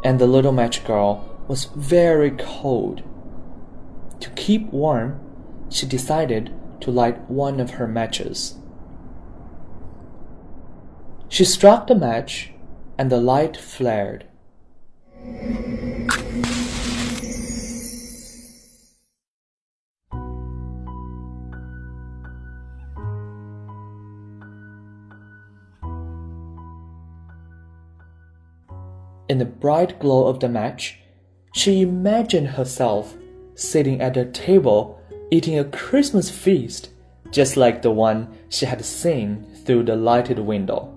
and the little match girl was very cold. To keep warm, she decided to light one of her matches. She struck the match, and the light flared. Bright glow of the match, she imagined herself sitting at a table eating a Christmas feast just like the one she had seen through the lighted window.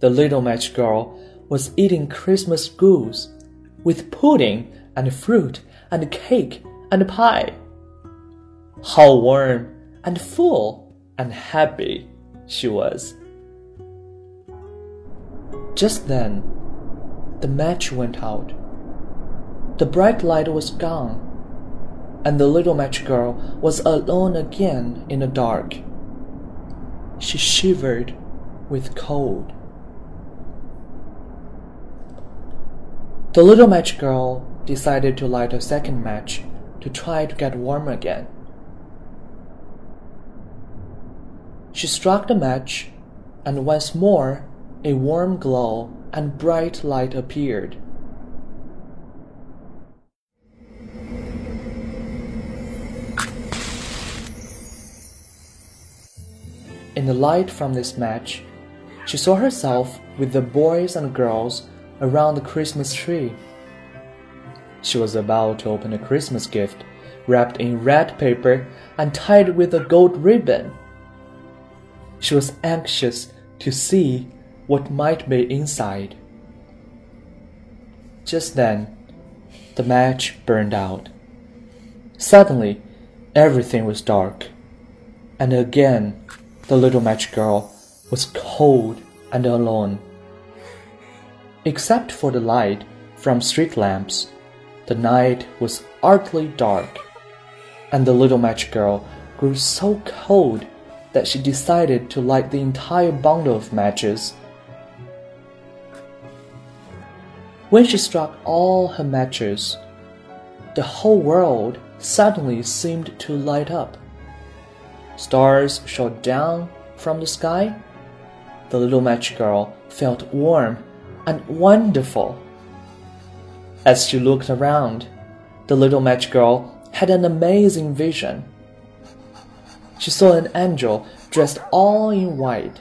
The little match girl was eating Christmas goose with pudding and fruit and cake and pie. How warm and full and happy she was. Just then, the match went out. The bright light was gone, and the little match girl was alone again in the dark. She shivered with cold. The little match girl decided to light a second match to try to get warm again. She struck the match, and once more a warm glow and bright light appeared. In the light from this match, she saw herself with the boys and girls around the Christmas tree. She was about to open a Christmas gift wrapped in red paper and tied with a gold ribbon. She was anxious to see what might be inside. Just then, the match burned out. Suddenly, everything was dark, and again the little match girl was cold and alone. Except for the light from street lamps, the night was utterly dark, and the little match girl grew so cold that she decided to light the entire bundle of matches. When she struck all her matches, the whole world suddenly seemed to light up. Stars shot down from the sky. The little match girl felt warm and wonderful. As she looked around, the little match girl had an amazing vision. She saw an angel dressed all in white.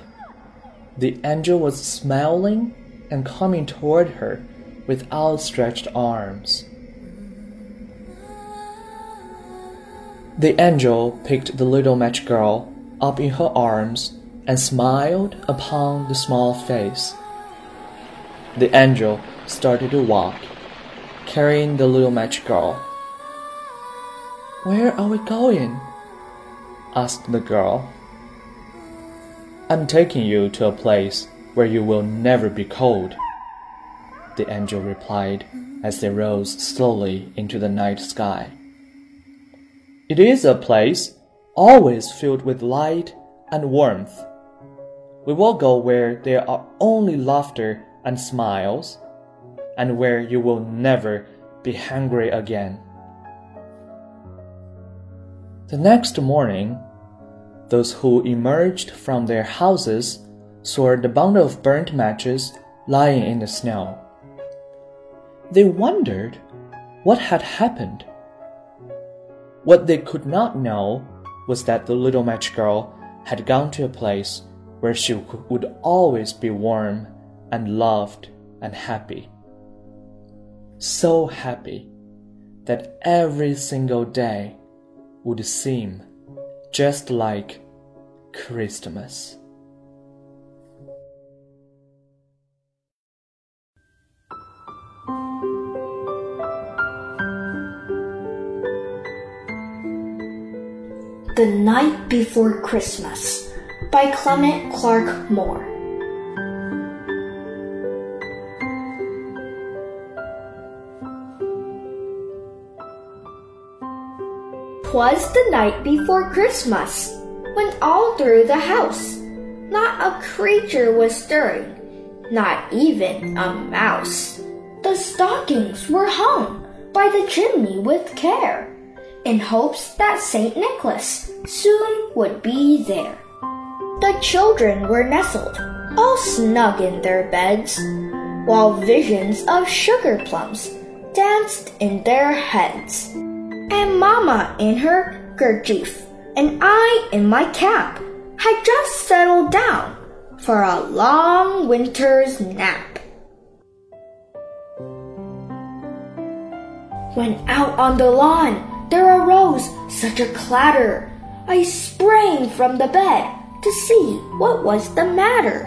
The angel was smiling and coming toward her with outstretched arms. The angel picked the little match girl up in her arms and smiled upon the small face. The angel started to walk, carrying the little match girl. Where are we going? asked the girl. I'm taking you to a place where you will never be cold, the angel replied as they rose slowly into the night sky. It is a place always filled with light and warmth. We will go where there are only laughter and smiles, and where you will never be hungry again. The next morning, those who emerged from their houses saw the bundle of burnt matches lying in the snow. They wondered what had happened. What they could not know was that the little match girl had gone to a place where she would always be warm and loved and happy. So happy that every single day would seem just like Christmas. The Night Before Christmas by Clement Clarke Moore. Twas the night before Christmas, when all through the house not a creature was stirring, not even a mouse. The stockings were hung by the chimney with care in hopes that St. Nicholas soon would be there. The children were nestled, all snug in their beds, while visions of sugar plums danced in their heads. And Mamma in her kerchief, and I in my cap, had just settled down for a long winter's nap. When out on the lawn, there arose such a clatter, I sprang from the bed to see what was the matter.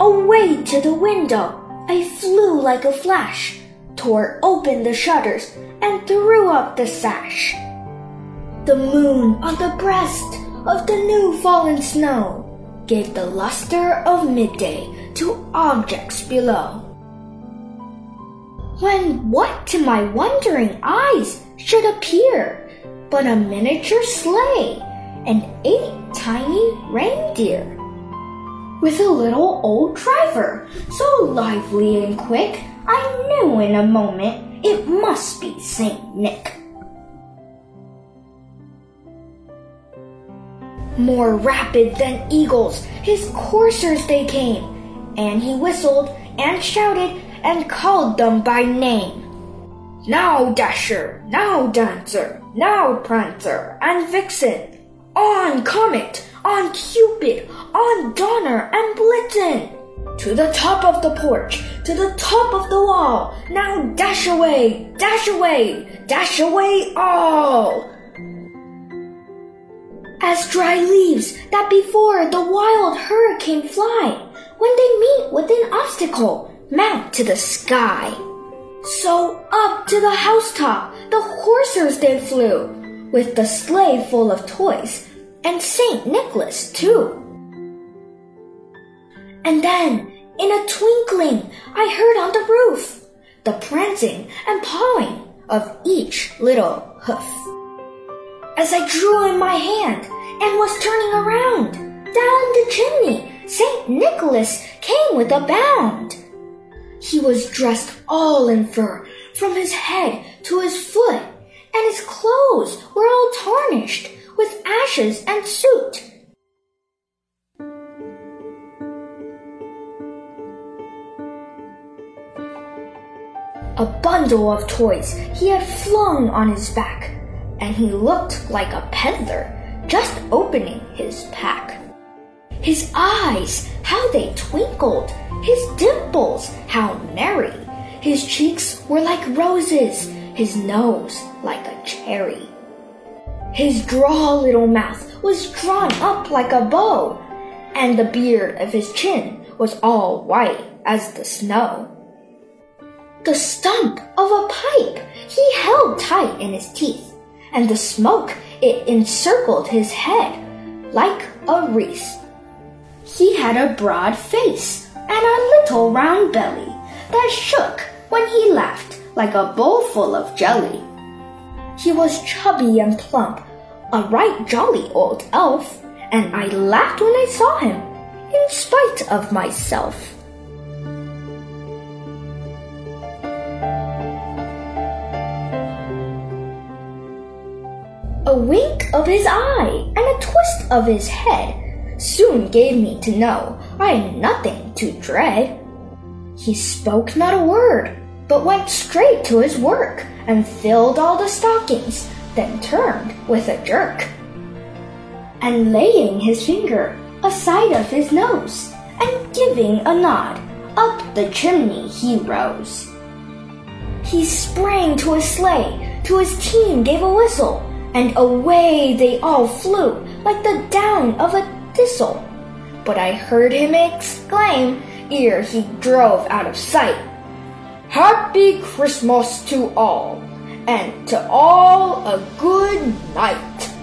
Away to the window I flew like a flash, tore open the shutters, and threw up the sash. The moon on the breast of the new fallen snow gave the luster of midday to objects below. When what to my wondering eyes should appear but a miniature sleigh and eight tiny reindeer? With a little old driver, so lively and quick, I knew in a moment it must be Saint Nick. More rapid than eagles, his coursers they came, and he whistled and shouted and called them by name. Now Dasher, now Dancer, now Prancer and Vixen, on Comet, on Cupid, on Donner and Blitzen. To the top of the porch, to the top of the wall, now dash away, dash away, dash away all! As dry leaves that before the wild hurricane fly, when they meet with an obstacle, mount to the sky. So up to the housetop the coursers they flew, with the sleigh full of toys, and Saint Nicholas too. And then, in a twinkling, I heard on the roof the prancing and pawing of each little hoof. As I drew in my hand and was turning around, down the chimney, Saint Nicholas came with a bound. He was dressed all in fur, from his head to his foot, and his clothes were all tarnished with ashes and soot. A bundle of toys he had flung on his back, and he looked like a peddler just opening his pack. His eyes, how they twinkled, his dimples, how merry. His cheeks were like roses, his nose like a cherry. His droll little mouth was drawn up like a bow, and the beard of his chin was all white as the snow. The stump of a pipe he held tight in his teeth, and the smoke it encircled his head like a wreath. He had a broad face and a little round belly that shook when he laughed like a bowl full of jelly. He was chubby and plump, a right jolly old elf, and I laughed when I saw him, in spite of myself. A wink of his eye and a twist of his head soon gave me to know I had nothing to dread. He spoke not a word, but went straight to his work and filled all the stockings, then turned with a jerk. And laying his finger aside of his nose, and giving a nod, up the chimney he rose. He sprang to his sleigh, to his team gave a whistle, and away they all flew like the down of a thistle. But I heard him exclaim ere he drove out of sight, Happy Christmas to all, and to all a good night.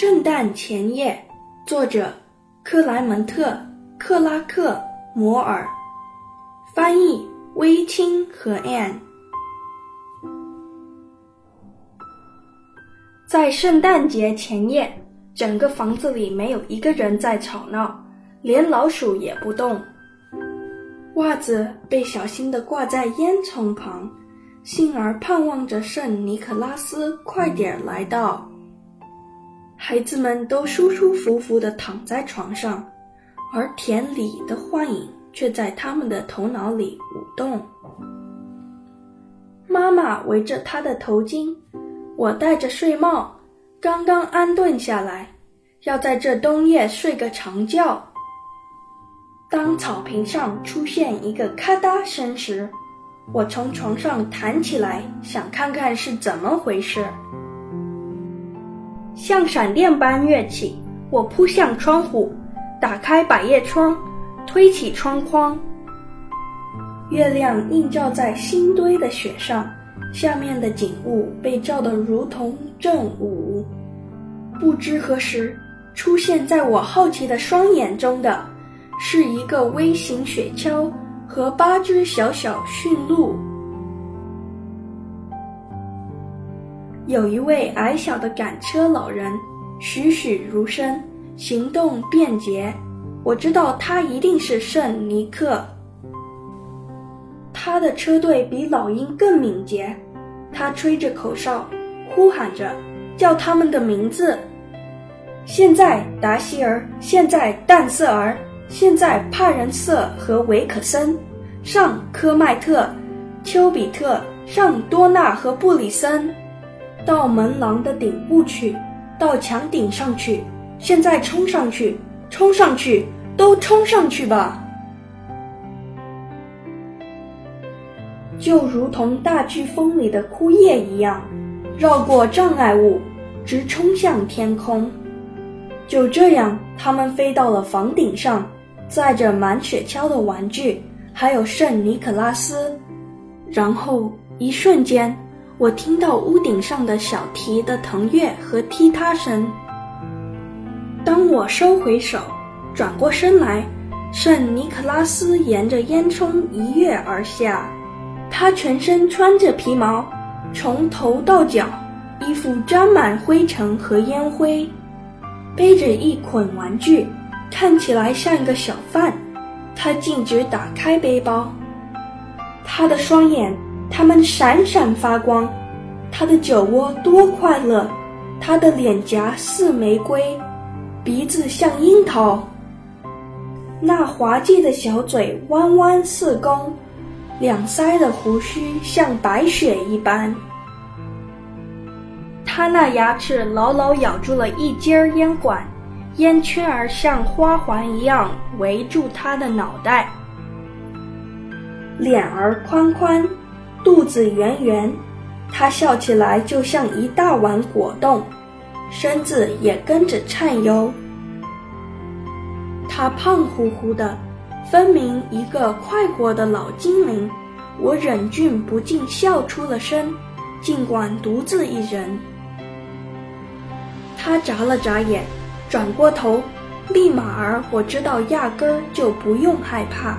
圣诞前夜，作者克莱门特·克拉克·摩尔，翻译微青和 Ann。在圣诞节前夜，整个房子里没有一个人在吵闹，连老鼠也不动。袜子被小心地挂在烟囱旁，幸而盼望着圣尼可拉斯快点来到。孩子们都舒舒服服地躺在床上，而田里的幻影却在他们的头脑里舞动。妈妈围着她的头巾，我戴着睡帽，刚刚安顿下来，要在这冬夜睡个长觉。当草坪上出现一个咔嗒声时，我从床上弹起来，想看看是怎么回事。像闪电般跃起，我扑向窗户，打开百叶窗，推起窗框。月亮映照在新堆的雪上，下面的景物被照得如同正午。不知何时，出现在我好奇的双眼中的，是一个微型雪橇和八只小小驯鹿。有一位矮小的赶车老人，栩栩如生，行动便捷。我知道他一定是圣尼克。他的车队比老鹰更敏捷。他吹着口哨，呼喊着，叫他们的名字。现在达希尔，现在淡瑟尔，现在帕仁瑟和维克森，上科迈特，丘比特，上多纳和布里森。到门廊的顶部去，到墙顶上去，现在冲上去，冲上去，都冲上去吧！就如同大飓风里的枯叶一样，绕过障碍物，直冲向天空。就这样，他们飞到了房顶上，载着满雪橇的玩具，还有圣尼可拉斯。然后，一瞬间。我听到屋顶上的小提的腾跃和踢踏声。当我收回手，转过身来，圣尼可拉斯沿着烟囱一跃而下。他全身穿着皮毛，从头到脚，衣服沾满灰尘和烟灰，背着一捆玩具，看起来像一个小贩。他径直打开背包，他的双眼。它们闪闪发光，他的酒窝多快乐，他的脸颊似玫瑰，鼻子像樱桃，那滑稽的小嘴弯弯似弓，两腮的胡须像白雪一般。他那牙齿牢牢咬住了一截烟管，烟圈儿像花环一样围住他的脑袋，脸儿宽宽。肚子圆圆，他笑起来就像一大碗果冻，身子也跟着颤悠。他胖乎乎的，分明一个快活的老精灵。我忍俊不禁笑出了声，尽管独自一人。他眨了眨眼，转过头，立马儿我知道压根儿就不用害怕。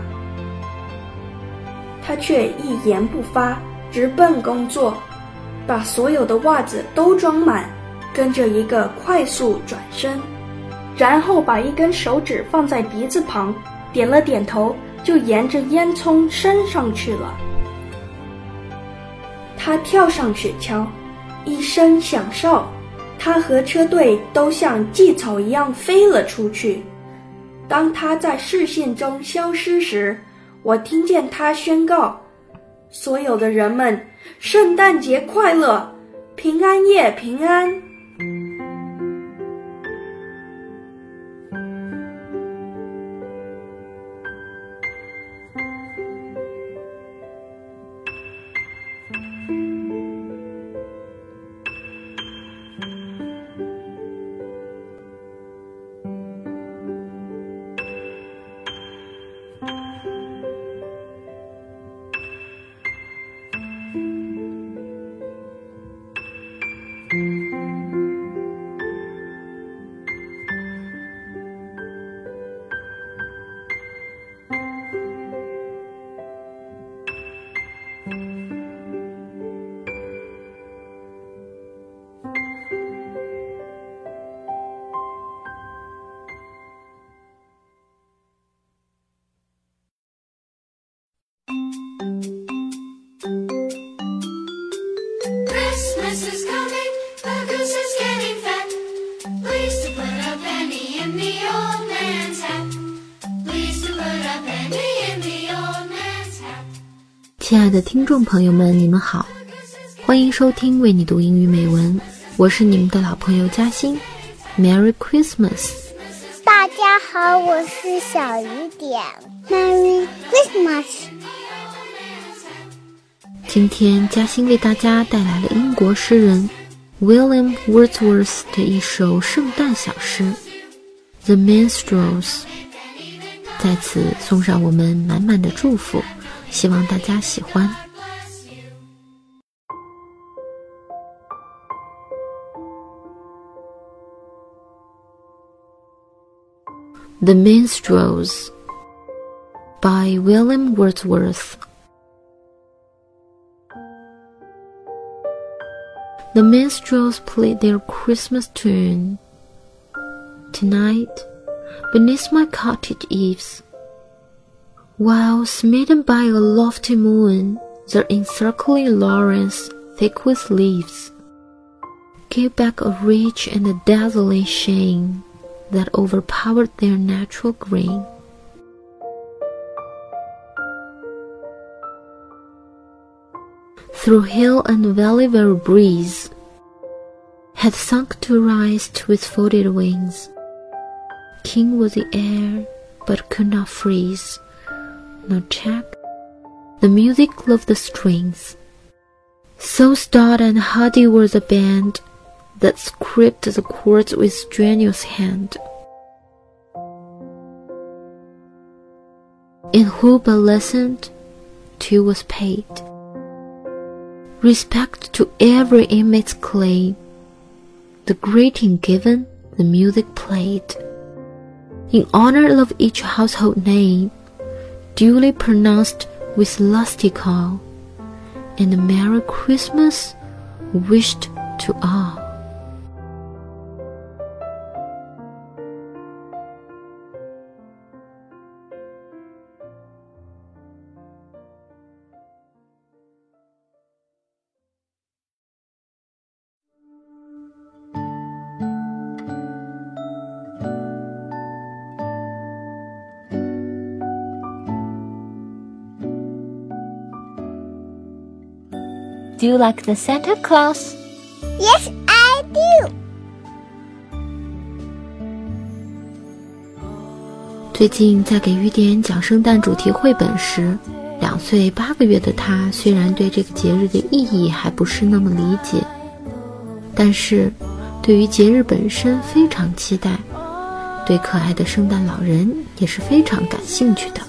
他却一言不发，直奔工作，把所有的袜子都装满，跟着一个快速转身，然后把一根手指放在鼻子旁，点了点头，就沿着烟囱升上去了。他跳上雪橇，一声响哨，他和车队都像蓟草一样飞了出去。当他在视线中消失时，我听见他宣告：“所有的人们，圣诞节快乐，平安夜平安。”听众朋友们，你们好，欢迎收听为你读英语美文，我是你们的老朋友嘉欣。Merry Christmas！大家好，我是小雨点。Merry Christmas！今天嘉欣为大家带来了英国诗人 William Wordsworth 的一首圣诞小诗《The Minstrels》。在此送上我们满满的祝福，希望大家喜欢。The Minstrels by William Wordsworth. The minstrels played their Christmas tune. Tonight, beneath my cottage eaves, while smitten by a lofty moon, their encircling laurels thick with leaves gave back a rich and a dazzling sheen that overpowered their natural green. Through hill and valley where breeze had sunk to rest with folded wings, king was the air, but could not freeze, nor check the music of the strings. So stout and hardy were the band that scraped the chords with strenuous hand. In who but listened, to was paid. Respect to every inmate's claim. The greeting given, the music played. In honor of each household name, duly pronounced with lusty call, and a Merry Christmas wished to all. Do you like the Santa Claus? Yes, I do. 最近在给雨点讲圣诞主题绘本时，两岁八个月的他虽然对这个节日的意义还不是那么理解，但是对于节日本身非常期待，对可爱的圣诞老人也是非常感兴趣的。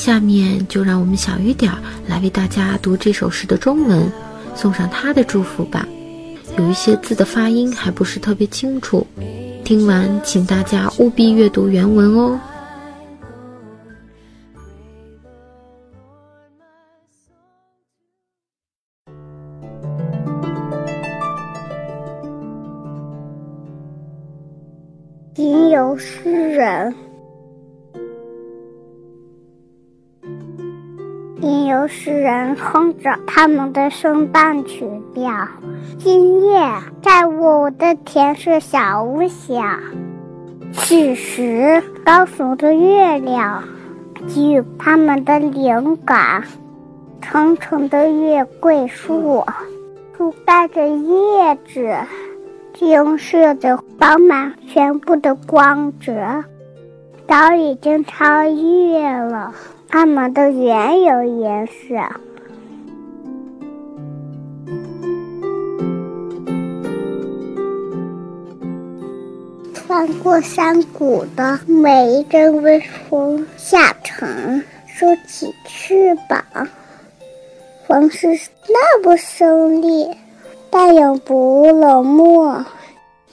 下面就让我们小雨点儿来为大家读这首诗的中文，送上他的祝福吧。有一些字的发音还不是特别清楚，听完请大家务必阅读原文哦。吟游诗人。吟游诗人哼着他们的圣诞曲调。今夜，在我的田舍小屋下，此时高耸的月亮给予他们的灵感。层层的月桂树，覆盖着叶子，映射着饱满全部的光泽。早已经超越了。它们的原有颜色。穿过山谷的每一阵微风下沉，收起翅膀，风是那么锋利，但又不冷漠，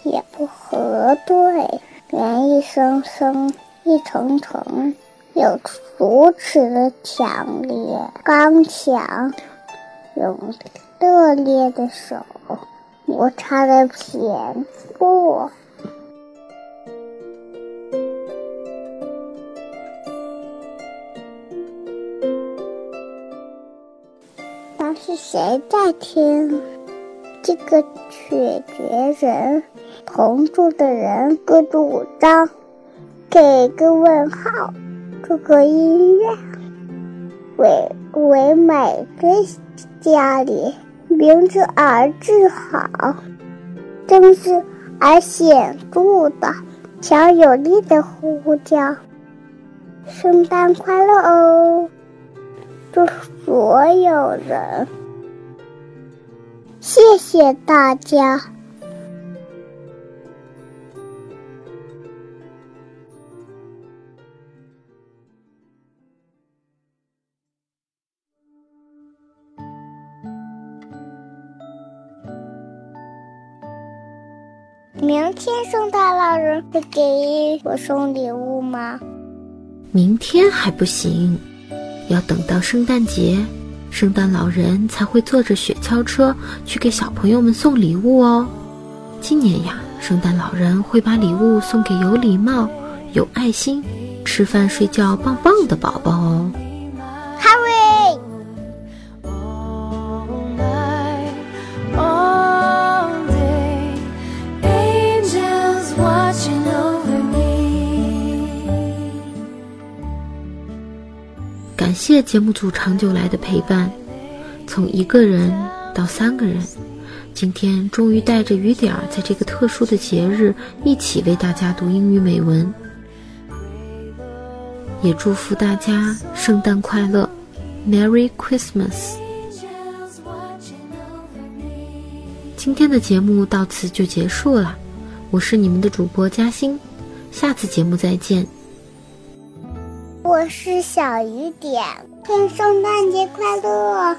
也不核对，连一声声，一层层。有如此的强烈、刚强，用热烈的手摩擦的前部。那是谁在听？这个取决人同住的人各主张，给个问号。这个音乐为为每个家里名字而自豪，正式而显著的、强有力的呼叫：“圣诞快乐哦！”祝所有人，谢谢大家。明天圣诞老人会给我送礼物吗？明天还不行，要等到圣诞节，圣诞老人才会坐着雪橇车去给小朋友们送礼物哦。今年呀，圣诞老人会把礼物送给有礼貌、有爱心、吃饭睡觉棒棒的宝宝哦。谢节目组长久来的陪伴，从一个人到三个人，今天终于带着雨点儿，在这个特殊的节日，一起为大家读英语美文。也祝福大家圣诞快乐，Merry Christmas！今天的节目到此就结束了，我是你们的主播嘉欣，下次节目再见。我是小雨点，祝圣诞节快乐！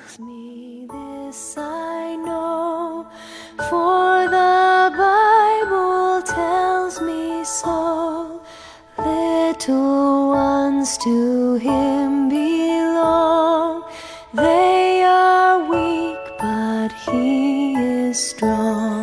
This I know, for the Bible tells me so. Little ones to Him belong. They are weak, but He is strong.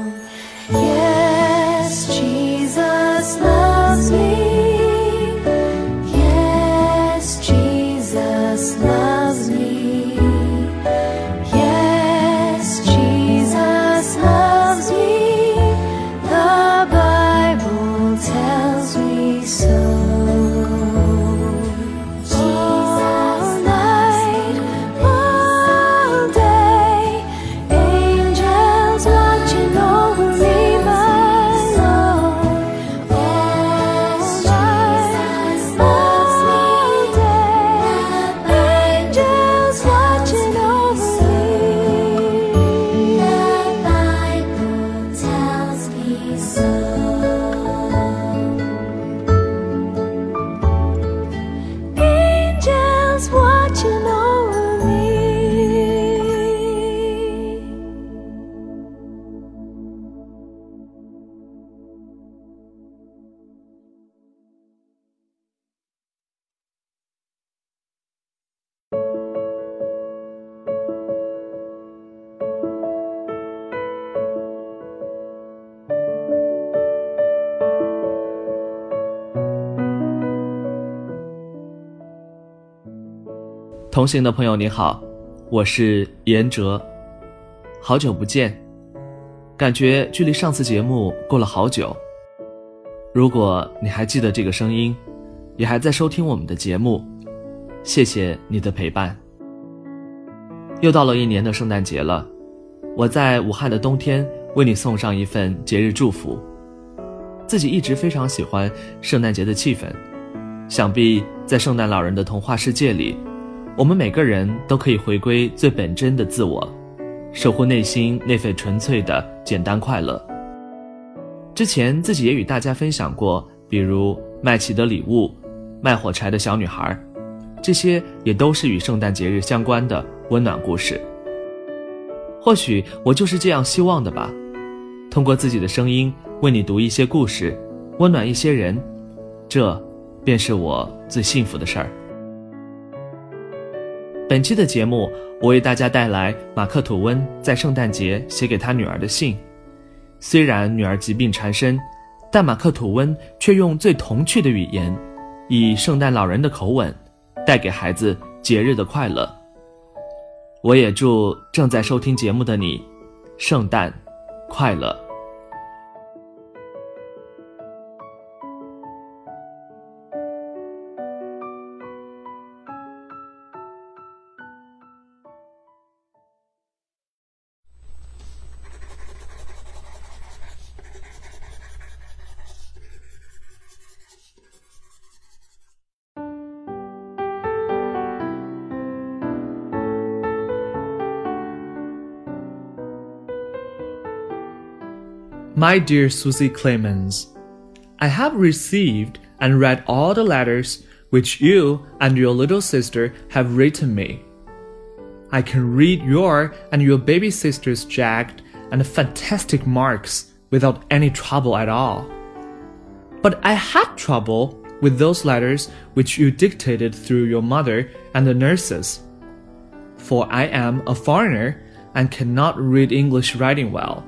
同行的朋友你好，我是严哲，好久不见，感觉距离上次节目过了好久。如果你还记得这个声音，也还在收听我们的节目，谢谢你的陪伴。又到了一年的圣诞节了，我在武汉的冬天为你送上一份节日祝福。自己一直非常喜欢圣诞节的气氛，想必在圣诞老人的童话世界里，我们每个人都可以回归最本真的自我，守护内心那份纯粹的简单快乐。之前自己也与大家分享过，比如麦琪的礼物、卖火柴的小女孩，这些也都是与圣诞节日相关的温暖故事。或许我就是这样希望的吧，通过自己的声音为你读一些故事，温暖一些人，这便是我最幸福的事儿。本期的节目，我为大家带来马克·吐温在圣诞节写给他女儿的信。虽然女儿疾病缠身，但马克·吐温却用最童趣的语言，以圣诞老人的口吻，带给孩子节日的快乐。我也祝正在收听节目的你，圣诞快乐。My dear Susie Clemens, I have received and read all the letters which you and your little sister have written me. I can read your and your baby sister's jagged and fantastic marks without any trouble at all. But I had trouble with those letters which you dictated through your mother and the nurses. For I am a foreigner and cannot read English writing well.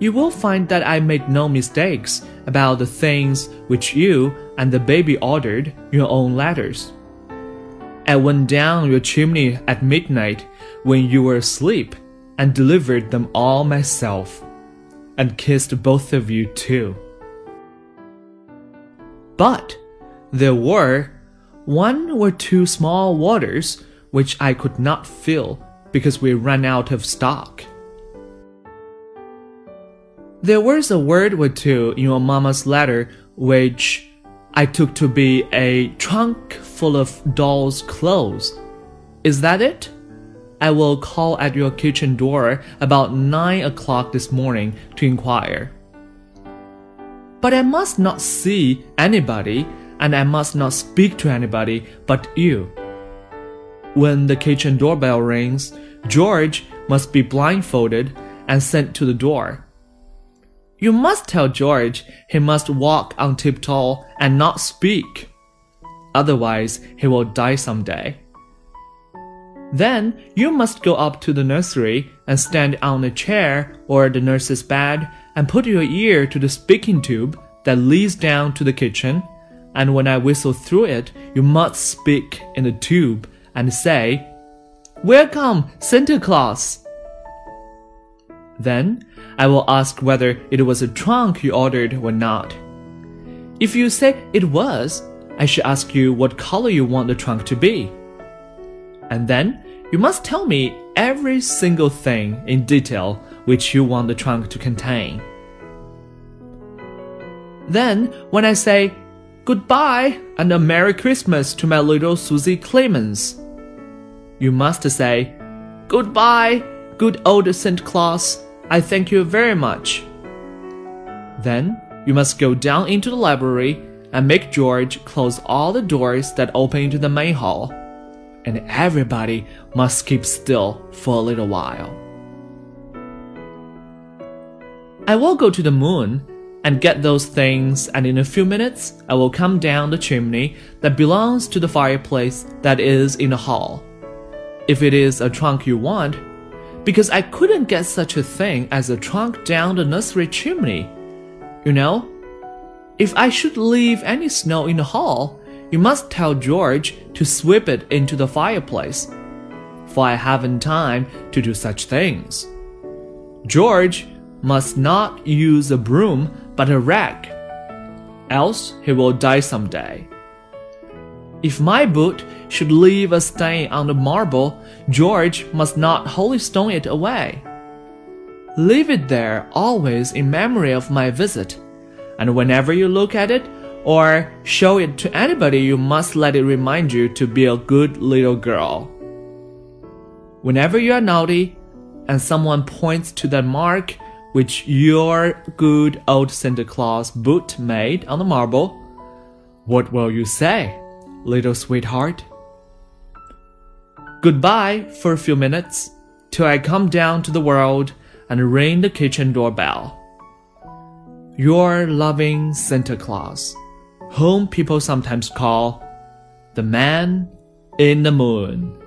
You will find that I made no mistakes about the things which you and the baby ordered your own letters. I went down your chimney at midnight when you were asleep and delivered them all myself, and kissed both of you too. But there were one or two small waters which I could not fill because we ran out of stock. There was a word or two in your mamma's letter which I took to be a trunk full of doll's clothes. Is that it? I will call at your kitchen door about nine o'clock this morning to inquire. But I must not see anybody, and I must not speak to anybody but you. When the kitchen doorbell rings, George must be blindfolded and sent to the door. You must tell George he must walk on tiptoe and not speak. Otherwise, he will die some day. Then you must go up to the nursery and stand on a chair or the nurse's bed and put your ear to the speaking tube that leads down to the kitchen. And when I whistle through it, you must speak in the tube and say, Welcome, Santa Claus! Then I will ask whether it was a trunk you ordered or not. If you say it was, I should ask you what color you want the trunk to be. And then you must tell me every single thing in detail which you want the trunk to contain. Then, when I say goodbye and a Merry Christmas to my little Susie Clemens, you must say goodbye, good old St. Claus. I thank you very much. Then you must go down into the library and make George close all the doors that open into the main hall, and everybody must keep still for a little while. I will go to the moon and get those things, and in a few minutes I will come down the chimney that belongs to the fireplace that is in the hall. If it is a trunk you want, because I couldn't get such a thing as a trunk down the nursery chimney. You know? If I should leave any snow in the hall, you must tell George to sweep it into the fireplace, for I haven't time to do such things. George must not use a broom but a rag, else he will die some day. If my boot should leave a stain on the marble, George must not holystone it away. Leave it there always in memory of my visit, and whenever you look at it or show it to anybody, you must let it remind you to be a good little girl. Whenever you are naughty and someone points to that mark which your good old Santa Claus boot made on the marble, what will you say, little sweetheart? Goodbye for a few minutes till I come down to the world and ring the kitchen doorbell. Your loving Santa Claus, whom people sometimes call the man in the moon.